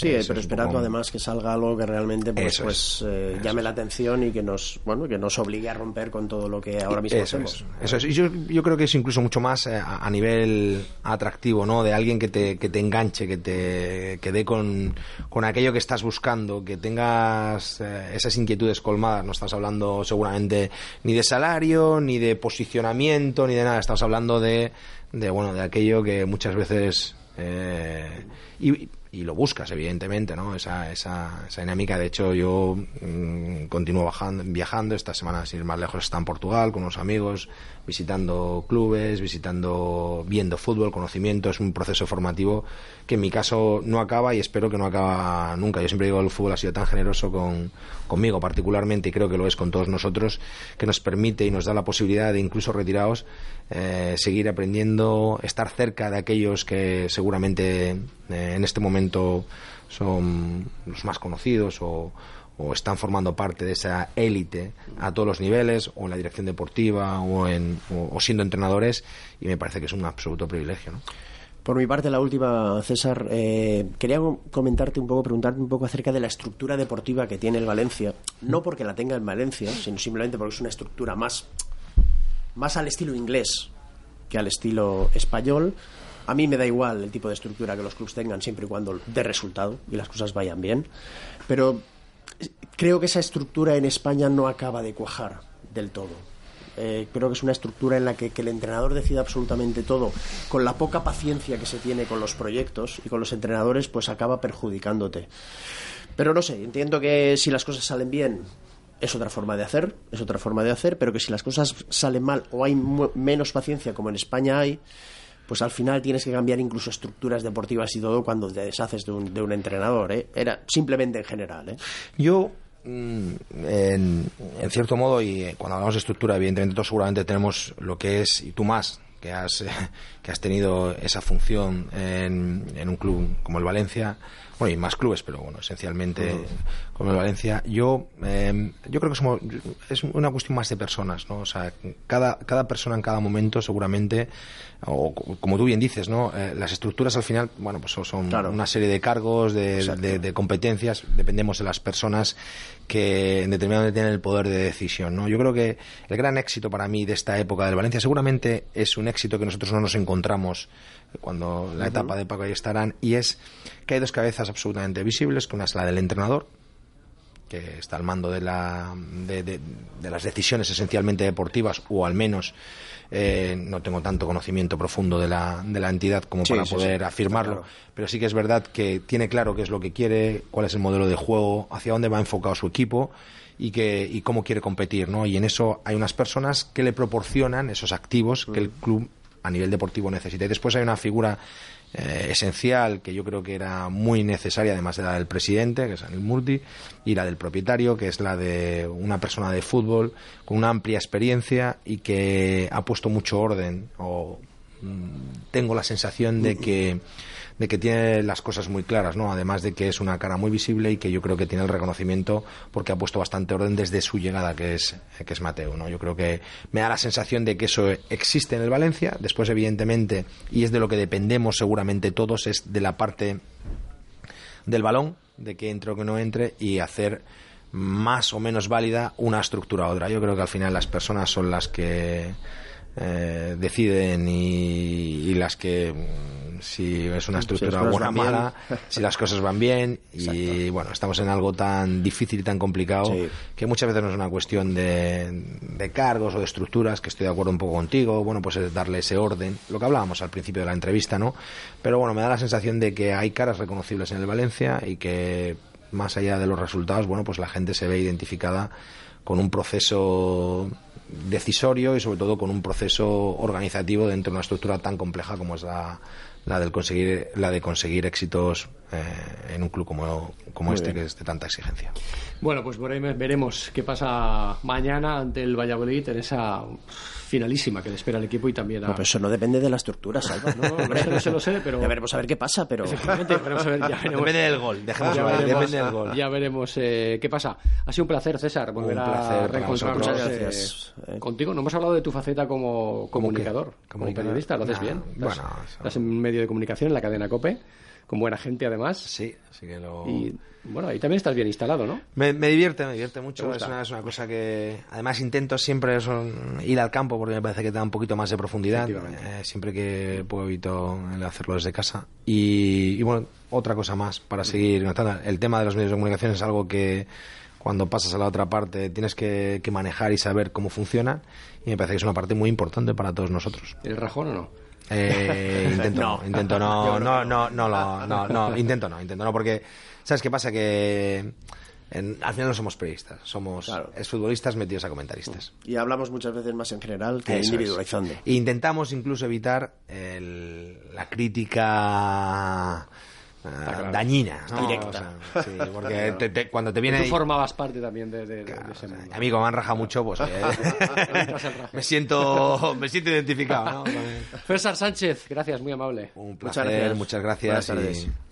Sí, Eso pero es esperando poco- además que salga algo que realmente pues, pues es, eh, llame la atención y que nos bueno que nos obligue a romper con todo lo que ahora mismo eso hacemos. es, eso es. Y yo, yo creo que es incluso mucho más eh, a, a nivel atractivo, ¿no? De alguien que te, que te enganche, que te que dé con, con aquello que estás buscando, que tengas eh, esas inquietudes colmadas. No estás hablando seguramente ni de salario, ni de posicionamiento, ni de nada. Estás hablando de, de bueno, de aquello que muchas veces eh, y, y lo buscas evidentemente no esa, esa, esa dinámica. De hecho yo mm, continúo bajando, viajando. Esta semana sin ir más lejos está en Portugal con unos amigos visitando clubes visitando viendo fútbol conocimiento. Es un proceso formativo que en mi caso no acaba y espero que no acaba nunca. Yo siempre digo el fútbol ha sido tan generoso con, conmigo particularmente y creo que lo es con todos nosotros que nos permite y nos da la posibilidad de incluso retirados eh, seguir aprendiendo, estar cerca de aquellos que seguramente eh, en este momento son los más conocidos o, o están formando parte de esa élite a todos los niveles, o en la dirección deportiva, o, en, o, siendo entrenadores, y me parece que es un absoluto privilegio. ¿no? Por mi parte, la última, César, eh, quería comentarte un poco, preguntarte un poco acerca de la estructura deportiva que tiene el Valencia. No porque la tenga en Valencia, sino simplemente porque es una estructura más, más al estilo inglés que al estilo español. A mí me da igual el tipo de estructura que los clubes tengan siempre y cuando dé resultado y las cosas vayan bien. Pero creo que esa estructura en España no acaba de cuajar del todo. Eh, creo que es una estructura en la que, el entrenador decida absolutamente todo, con la poca paciencia que se tiene con los proyectos y con los entrenadores, pues acaba perjudicándote. Pero no sé, entiendo que si las cosas salen bien, es otra forma de hacer, es otra forma de hacer, pero que si las cosas salen mal o hay menos paciencia como en España hay, pues al final tienes que cambiar incluso estructuras deportivas y todo cuando te deshaces de un, de un entrenador, ¿eh? Era simplemente en general, ¿eh? Yo mm, en, en cierto modo, y eh, cuando hablamos de estructura, evidentemente todos seguramente tenemos lo que es, y tú más, que has, eh, que has tenido esa función en, en un club como el Valencia, bueno, y más clubes, pero bueno, esencialmente como el Valencia. Yo, eh, yo creo que somos, es una cuestión más de personas, ¿no? O sea, cada, cada persona en cada momento seguramente, o co- como tú bien dices, ¿no? Eh, las estructuras al final, bueno, pues son- Claro. una serie de cargos, de, de- de competencias, dependemos de las personas que en determinado momento tienen el poder de decisión, ¿no? Yo creo que el gran éxito para mí de esta época del Valencia seguramente es un éxito que nosotros no nos encontramos cuando la etapa de Paco y estarán y es que hay dos cabezas absolutamente visibles, que una es la del entrenador, que está al mando de, la, de, de- de las decisiones esencialmente deportivas, o al menos eh, no tengo tanto conocimiento profundo de la, de la entidad como Sí, para sí, poder sí, afirmarlo, claro. pero sí que es verdad que tiene claro qué es lo que quiere, cuál es el modelo de juego, hacia dónde va enfocado su equipo y, que, y cómo quiere competir. ¿no? Y en eso hay unas personas que le proporcionan esos activos que el club a nivel deportivo necesita. Y después hay una figura eh, esencial que yo creo que era muy necesaria, además de la del presidente, que es Anil Murti, y la del propietario, que es la de una persona de fútbol con una amplia experiencia y que ha puesto mucho orden o tengo la sensación de que de que tiene las cosas muy claras, ¿no? Además de que es una cara muy visible y que yo creo que tiene el reconocimiento porque ha puesto bastante orden desde su llegada, que es que es Mateo, ¿no? Yo creo que me da la sensación de que eso existe en el Valencia. Después, evidentemente, y es de lo que dependemos seguramente todos, es de la parte del balón, de que entre o que no entre y hacer más o menos válida una estructura u otra. Yo creo que al final las personas son las que eh, deciden y, y las que si es una estructura cosas buena bien. mala, si las cosas van bien y bueno, estamos en algo tan difícil y tan complicado Sí. que muchas veces no es una cuestión de, de cargos o de estructuras, que estoy de acuerdo un poco contigo, bueno, pues es darle ese orden, lo que hablábamos al principio de la entrevista, ¿no? Pero bueno, me da la sensación de que hay caras reconocibles en el Valencia y que más allá de los resultados, bueno, pues la gente se ve identificada con un proceso decisorio y sobre todo con un proceso organizativo dentro de una estructura tan compleja como es la, la del conseguir la de conseguir éxitos eh, en un club como, como este que es de tanta exigencia. Bueno, pues veremos, veremos qué pasa mañana ante el Valladolid en esa finalísima que le espera al equipo y también a... No, pero eso no depende de la estructura, Salva. No, no, se lo sé, pero... Ya veremos a ver qué pasa, pero... Efectivamente, veremos a ver, ya veremos. Depende del gol, dejemos Ya veremos, depende del gol. ya veremos, eh, qué pasa. Ha sido un placer, César, volver Un a placer para reencontrarnos eh, Gracias, eh. contigo. No hemos hablado de tu faceta como comunicador, como periodista, lo haces Nah, bien. Estás, bueno, eso- estás en medio de comunicación, en la cadena COPE, con buena gente además. Sí, así que lo... Y bueno, ahí también estás bien instalado, ¿no? Me, me divierte, me divierte mucho. ¿Te Es una, es una cosa que además intento siempre ir al campo porque me parece que te da un poquito más de profundidad. Eh, siempre que puedo evito el hacerlo desde casa. Y, y bueno, otra cosa más para seguir. El tema de los medios de comunicación es algo que cuando pasas a la otra parte tienes que, que manejar y saber cómo funciona. Y me parece que es una parte muy importante para todos nosotros. ¿Eres rajón o no? Eh, intento no, No. intento no, no, no, no, lo- no, no, intento no, intento no, porque ¿sabes qué pasa? Que en- al final no somos periodistas, somos Claro. futbolistas metidos a comentaristas. Y hablamos muchas veces más en general que Eso es. individualizando. E intentamos incluso evitar el- la crítica claro. dañina, ¿no? Directa. O sea, sí, porque te- te- cuando te viene Tú ahí- formabas parte también de, de- de ese mundo. a mí como me han rajado mucho, pues eh, me siento me siento identificado, ¿no? César Sánchez, gracias, muy amable. Un Muchas placer, gracias. muchas gracias.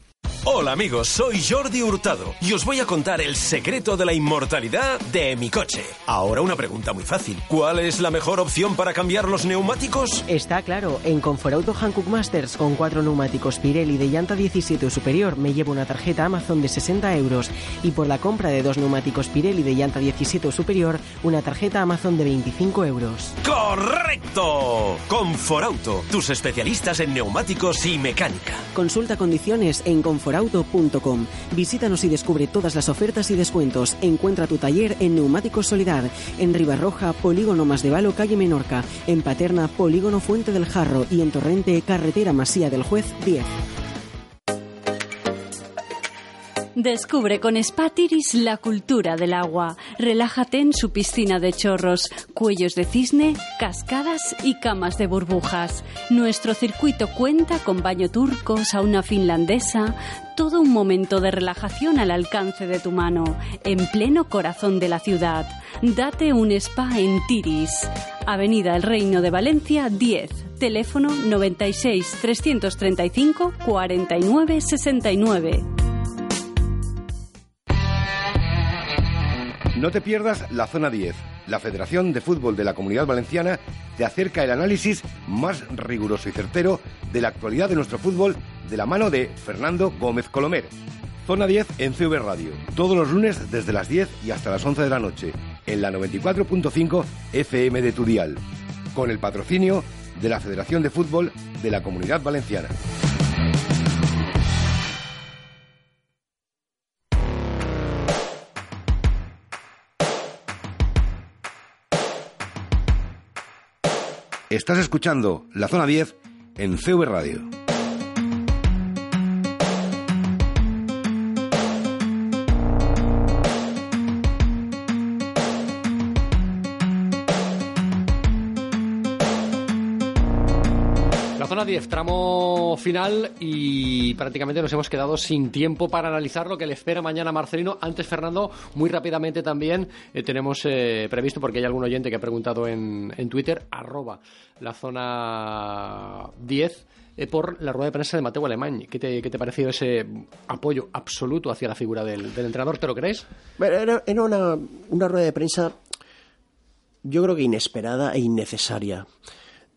Hola amigos, soy Jordi Hurtado y os voy a contar el secreto de la inmortalidad de mi coche. Ahora una pregunta muy fácil. ¿Cuál es la mejor opción para cambiar los neumáticos? Está claro, en Conforauto Hankook Masters con cuatro neumáticos Pirelli de llanta 17 o superior me llevo una tarjeta Amazon de 60 euros y por la compra de dos neumáticos Pirelli de llanta 17 o superior una tarjeta Amazon de 25 euros. ¡Correcto! Conforauto, tus especialistas en neumáticos y mecánica. Consulta condiciones en Visítanos y descubre todas las ofertas y descuentos. Encuentra tu taller en Neumáticos Solidar, en Ribarroja, Polígono Más de Valo, calle Menorca, en Paterna, Polígono Fuente del Jarro y en Torrente, Carretera Masía del Juez 10. Descubre con Spatiris la cultura del agua. Relájate en su piscina de chorros, cuellos de cisne, cascadas y camas de burbujas. Nuestro circuito cuenta con baño turco, sauna finlandesa, todo un momento de relajación al alcance de tu mano, en pleno corazón de la ciudad. Date un spa en Tiris. Avenida El Reino de Valencia 10, teléfono 96 335 49 69. No te pierdas la Zona 10. La Federación de Fútbol de la Comunidad Valenciana te acerca el análisis más riguroso y certero de la actualidad de nuestro fútbol de la mano de Fernando Gómez Colomer. Zona 10 en CV Radio, todos los lunes desde las 10 y hasta las 11 de la noche, en la 94.5 FM de Tudial, con el patrocinio de la Federación de Fútbol de la Comunidad Valenciana. Estás escuchando la Zona 10 en CV Radio. 10, tramo final y prácticamente nos hemos quedado sin tiempo para analizar lo que le espera mañana a Marcelino. Antes, Fernando, muy rápidamente también eh, tenemos eh, previsto, porque hay algún oyente que ha preguntado en, en Twitter, arroba la zona 10, eh, por la rueda de prensa de Mateo Alemán. ¿Qué te, qué te ha parecido ese apoyo absoluto hacia la figura del, del entrenador? ¿Te lo crees? Era, era una, una rueda de prensa, yo creo que inesperada e innecesaria.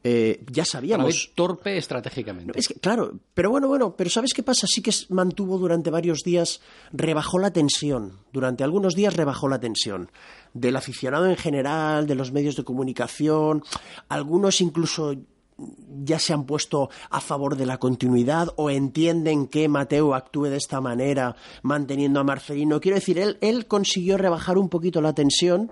Eh, ya sabíamos. torpe estratégicamente. Es que, claro, pero bueno, bueno, pero ¿sabes qué pasa? Sí que mantuvo durante varios días, rebajó la tensión. Durante algunos días rebajó la tensión. Del aficionado en general, de los medios de comunicación, algunos incluso ya se han puesto a favor de la continuidad o entienden que Mateo actúe de esta manera manteniendo a Marcelino. Quiero decir, él, él consiguió rebajar un poquito la tensión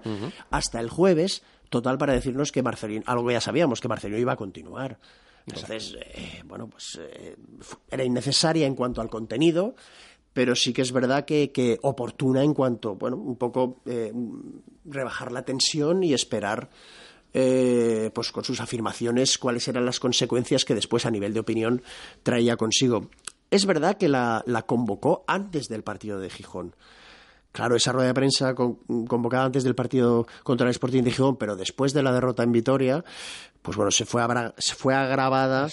hasta el jueves, total para decirnos que Marcelino, algo ya sabíamos, que Marcelino iba a continuar. Entonces, eh, bueno, pues eh, era innecesaria en cuanto al contenido, pero sí que es verdad que, que oportuna en cuanto, bueno, un poco eh, rebajar la tensión y esperar, eh, pues con sus afirmaciones, cuáles eran las consecuencias que después a nivel de opinión traía consigo. Es verdad que la, la convocó antes del partido de Gijón. Claro, esa rueda de prensa con- convocada antes del partido contra el Sporting de Gijón, pero después de la derrota en Vitoria, pues bueno, se fue, abra- se fue agravada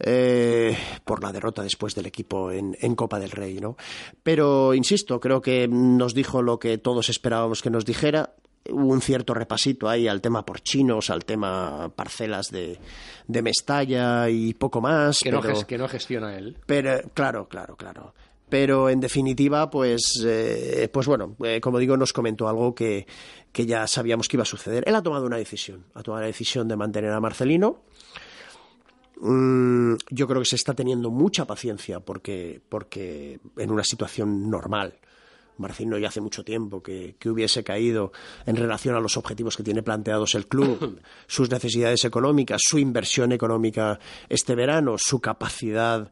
eh, por la derrota después del equipo en, en Copa del Rey, ¿no? Pero, insisto, creo que nos dijo lo que todos esperábamos que nos dijera. Hubo un cierto repasito ahí al tema porchinos, al tema parcelas de, de Mestalla y poco más. Que no, pero- que no gestiona él. pero, claro, claro, claro. Pero en definitiva, pues, eh, pues bueno, eh, como digo, nos comentó algo que, que ya sabíamos que iba a suceder. Él ha tomado una decisión, ha tomado la decisión de mantener a Marcelino. Mm, yo creo que se está teniendo mucha paciencia porque, porque en una situación normal, Marcelino ya hace mucho tiempo que, que hubiese caído en relación a los objetivos que tiene planteados el club, sus necesidades económicas, su inversión económica este verano, su capacidad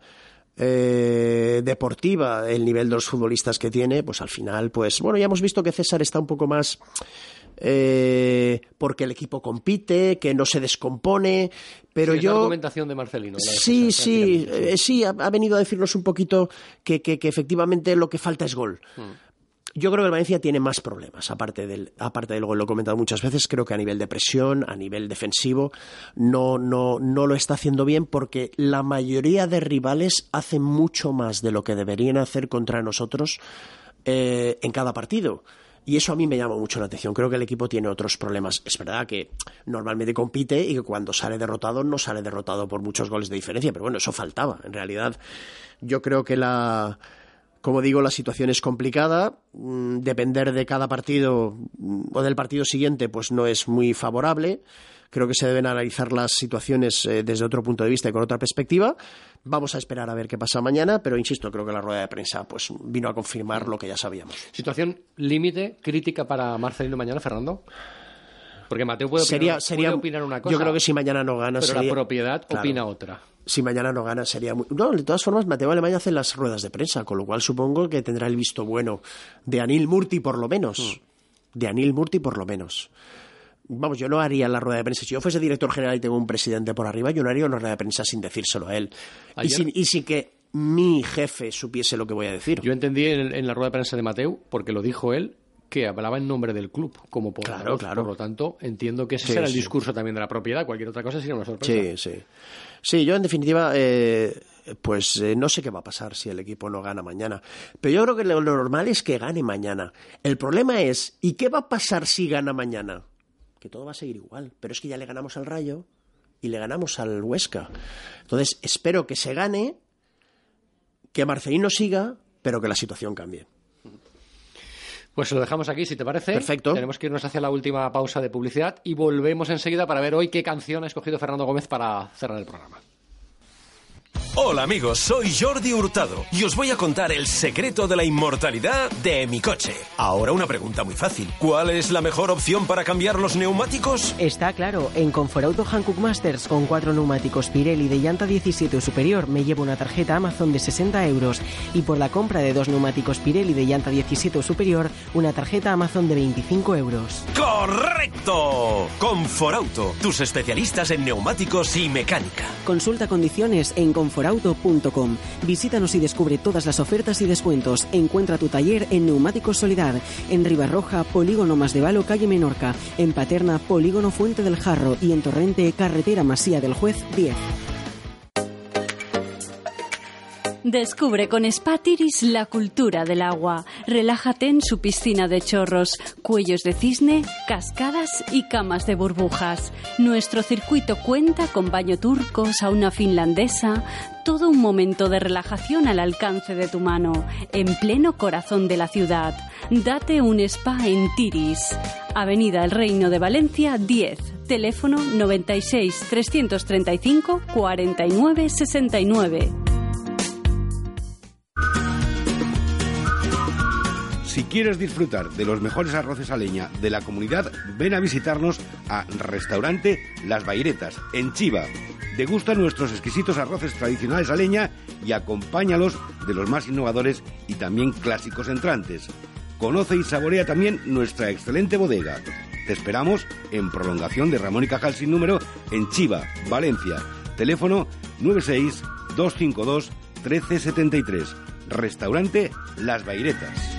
eh, deportiva, el nivel de los futbolistas que tiene, pues al final, pues bueno, ya hemos visto que César está un poco más eh, porque el equipo compite, que no se descompone, pero Sí, es la yo argumentación de Marcelino. la de Sí, César, sí, eh, sí, ha, ha venido a decirnos un poquito que, que- que efectivamente lo que falta es gol. Yo creo que el Valencia tiene más problemas, aparte del, aparte del gol, lo he comentado muchas veces, creo que a nivel de presión, a nivel defensivo, no, no, no lo está haciendo bien porque la mayoría de rivales hacen mucho más de lo que deberían hacer contra nosotros eh, en cada partido. Y eso a mí me llama mucho la atención. Creo que el equipo tiene otros problemas. Es verdad que normalmente compite y que cuando sale derrotado no sale derrotado por muchos goles de diferencia, pero bueno, eso faltaba. En realidad, yo creo que la, como digo, la situación es complicada. Mm, Depender de cada partido mm, o del partido siguiente, pues no es muy favorable. Creo que se deben analizar las situaciones eh, desde otro punto de vista y con otra perspectiva. Vamos a esperar a ver qué pasa mañana, pero insisto, creo que la rueda de prensa pues vino a confirmar lo que ya sabíamos. Situación límite, crítica para Marcelino mañana, Fernando. Porque Mateo puede opinar, sería, sería, puede opinar una cosa. yo creo que si mañana no gana Pero sería- la propiedad Claro. opina otra. si mañana no gana sería muy... No, de todas formas, Mateo Alemán hace las ruedas de prensa, con lo cual supongo que tendrá el visto bueno de Anil Murti por lo menos. Hmm. De Anil Murti por lo menos. Vamos, yo no haría la rueda de prensa. Si yo fuese director general y tengo un presidente por arriba, yo no haría una rueda de prensa sin decírselo a él. Y sin, y sin que mi jefe supiese lo que voy a decir. Yo entendí en, en la rueda de prensa de Mateu, porque lo dijo él, que hablaba en nombre del club como portavoz. Claro, claro. Por lo tanto, entiendo que ese Sí, será el sí. discurso también de la propiedad. Cualquier otra cosa sería una sorpresa. Sí, sí. Sí, yo en definitiva, eh, pues eh, no sé qué va a pasar si el equipo no gana mañana. Pero yo creo que lo, lo normal es que gane mañana. El problema es, ¿y qué va a pasar si gana mañana? Que todo va a seguir igual. Pero es que ya le ganamos al Rayo y le ganamos al Huesca. Entonces, espero que se gane, que Marcelino siga, pero que la situación cambie. Pues lo dejamos aquí, si te parece. Perfecto. Tenemos que irnos hacia la última pausa de publicidad y volvemos enseguida para ver hoy qué canción ha escogido Fernando Gómez para cerrar el programa. Hola amigos, soy Jordi Hurtado y os voy a contar el secreto de la inmortalidad de mi coche. Ahora una pregunta muy fácil. ¿Cuál es la mejor opción para cambiar los neumáticos? Está claro, en Conforauto Hankook Masters con cuatro neumáticos Pirelli de llanta 17 o superior me llevo una tarjeta Amazon de 60 euros y por la compra de dos neumáticos Pirelli de llanta 17 o superior una tarjeta Amazon de 25 euros. ¡Correcto! Conforauto, tus especialistas en neumáticos y mecánica. Consulta condiciones en conforauto.com. Visítanos y descubre todas las ofertas y descuentos. Encuentra tu taller en Neumáticos Solidar, en Ribarroja, Polígono Más de Valo, calle Menorca, en Paterna, Polígono Fuente del Jarro y en Torrente, Carretera Masía del Juez 10. Descubre con Spatiris la cultura del agua. Relájate en su piscina de chorros, cuellos de cisne, cascadas y camas de burbujas. Nuestro circuito cuenta con baño turco, sauna finlandesa, todo un momento de relajación al alcance de tu mano, en pleno corazón de la ciudad. Date un spa en Tiris. Avenida El Reino de Valencia 10. Teléfono 96 335 49 69. Si quieres disfrutar de los mejores arroces a leña de la comunidad, ven a visitarnos a Restaurante Las Bairetas, en Chiva. Degusta nuestros exquisitos arroces tradicionales a leña y acompáñalos de los más innovadores y también clásicos entrantes. Conoce y saborea también nuestra excelente bodega. Te esperamos en prolongación de Ramón y Cajal sin número en Chiva, Valencia. Teléfono 96 252 1373. Restaurante Las Bairetas.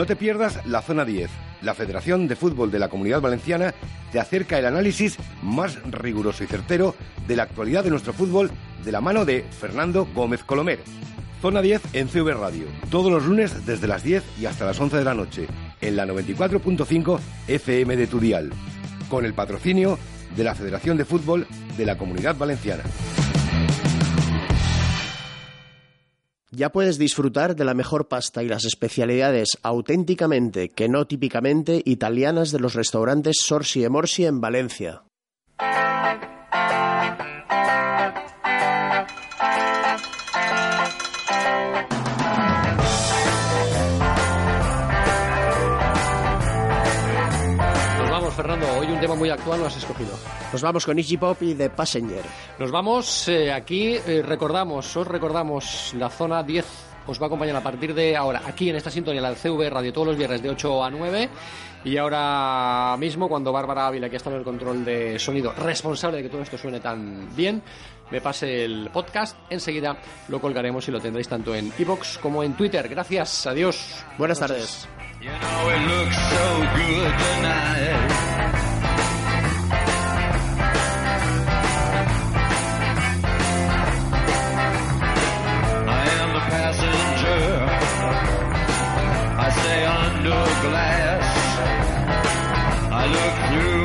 No te pierdas la Zona 10. La Federación de Fútbol de la Comunidad Valenciana te acerca el análisis más riguroso y certero de la actualidad de nuestro fútbol de la mano de Fernando Gómez Colomer. Zona 10 en CV Radio, todos los lunes desde las 10 y hasta las 11 de la noche, en la 94.5 FM de tu dial, con el patrocinio de la Federación de Fútbol de la Comunidad Valenciana. Ya puedes disfrutar de la mejor pasta y las especialidades auténticamente, que no típicamente, italianas de los restaurantes Sorsi e Morsi en Valencia. Fernando. Hoy un tema muy actual lo has escogido. Nos vamos con Iggy Pop y The Passenger. Nos vamos eh, aquí, eh, recordamos, os recordamos, la zona 10 os va a acompañar a partir de ahora, aquí en esta sintonía, la CV Radio, todos los viernes de 8 a 9. Y ahora mismo, cuando Bárbara Ávila, que está en el control de sonido, responsable de que todo esto suene tan bien, me pase el podcast, enseguida lo colgaremos y lo tendréis tanto en iBox como en Twitter. Gracias, adiós. Buenas tardes. You know it looks so good tonight. I am the passenger. I stay under glass. I look through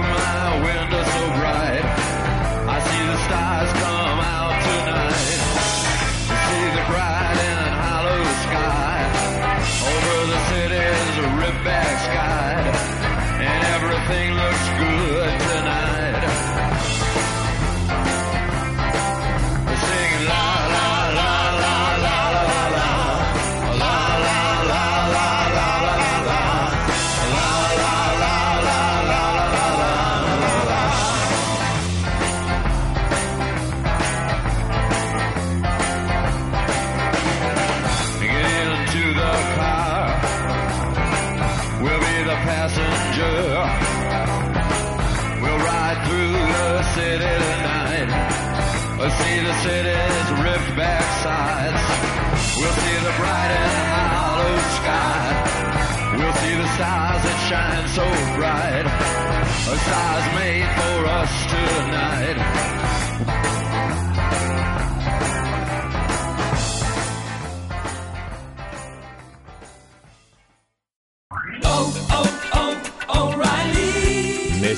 stars that shine so bright. A stars made for us tonight.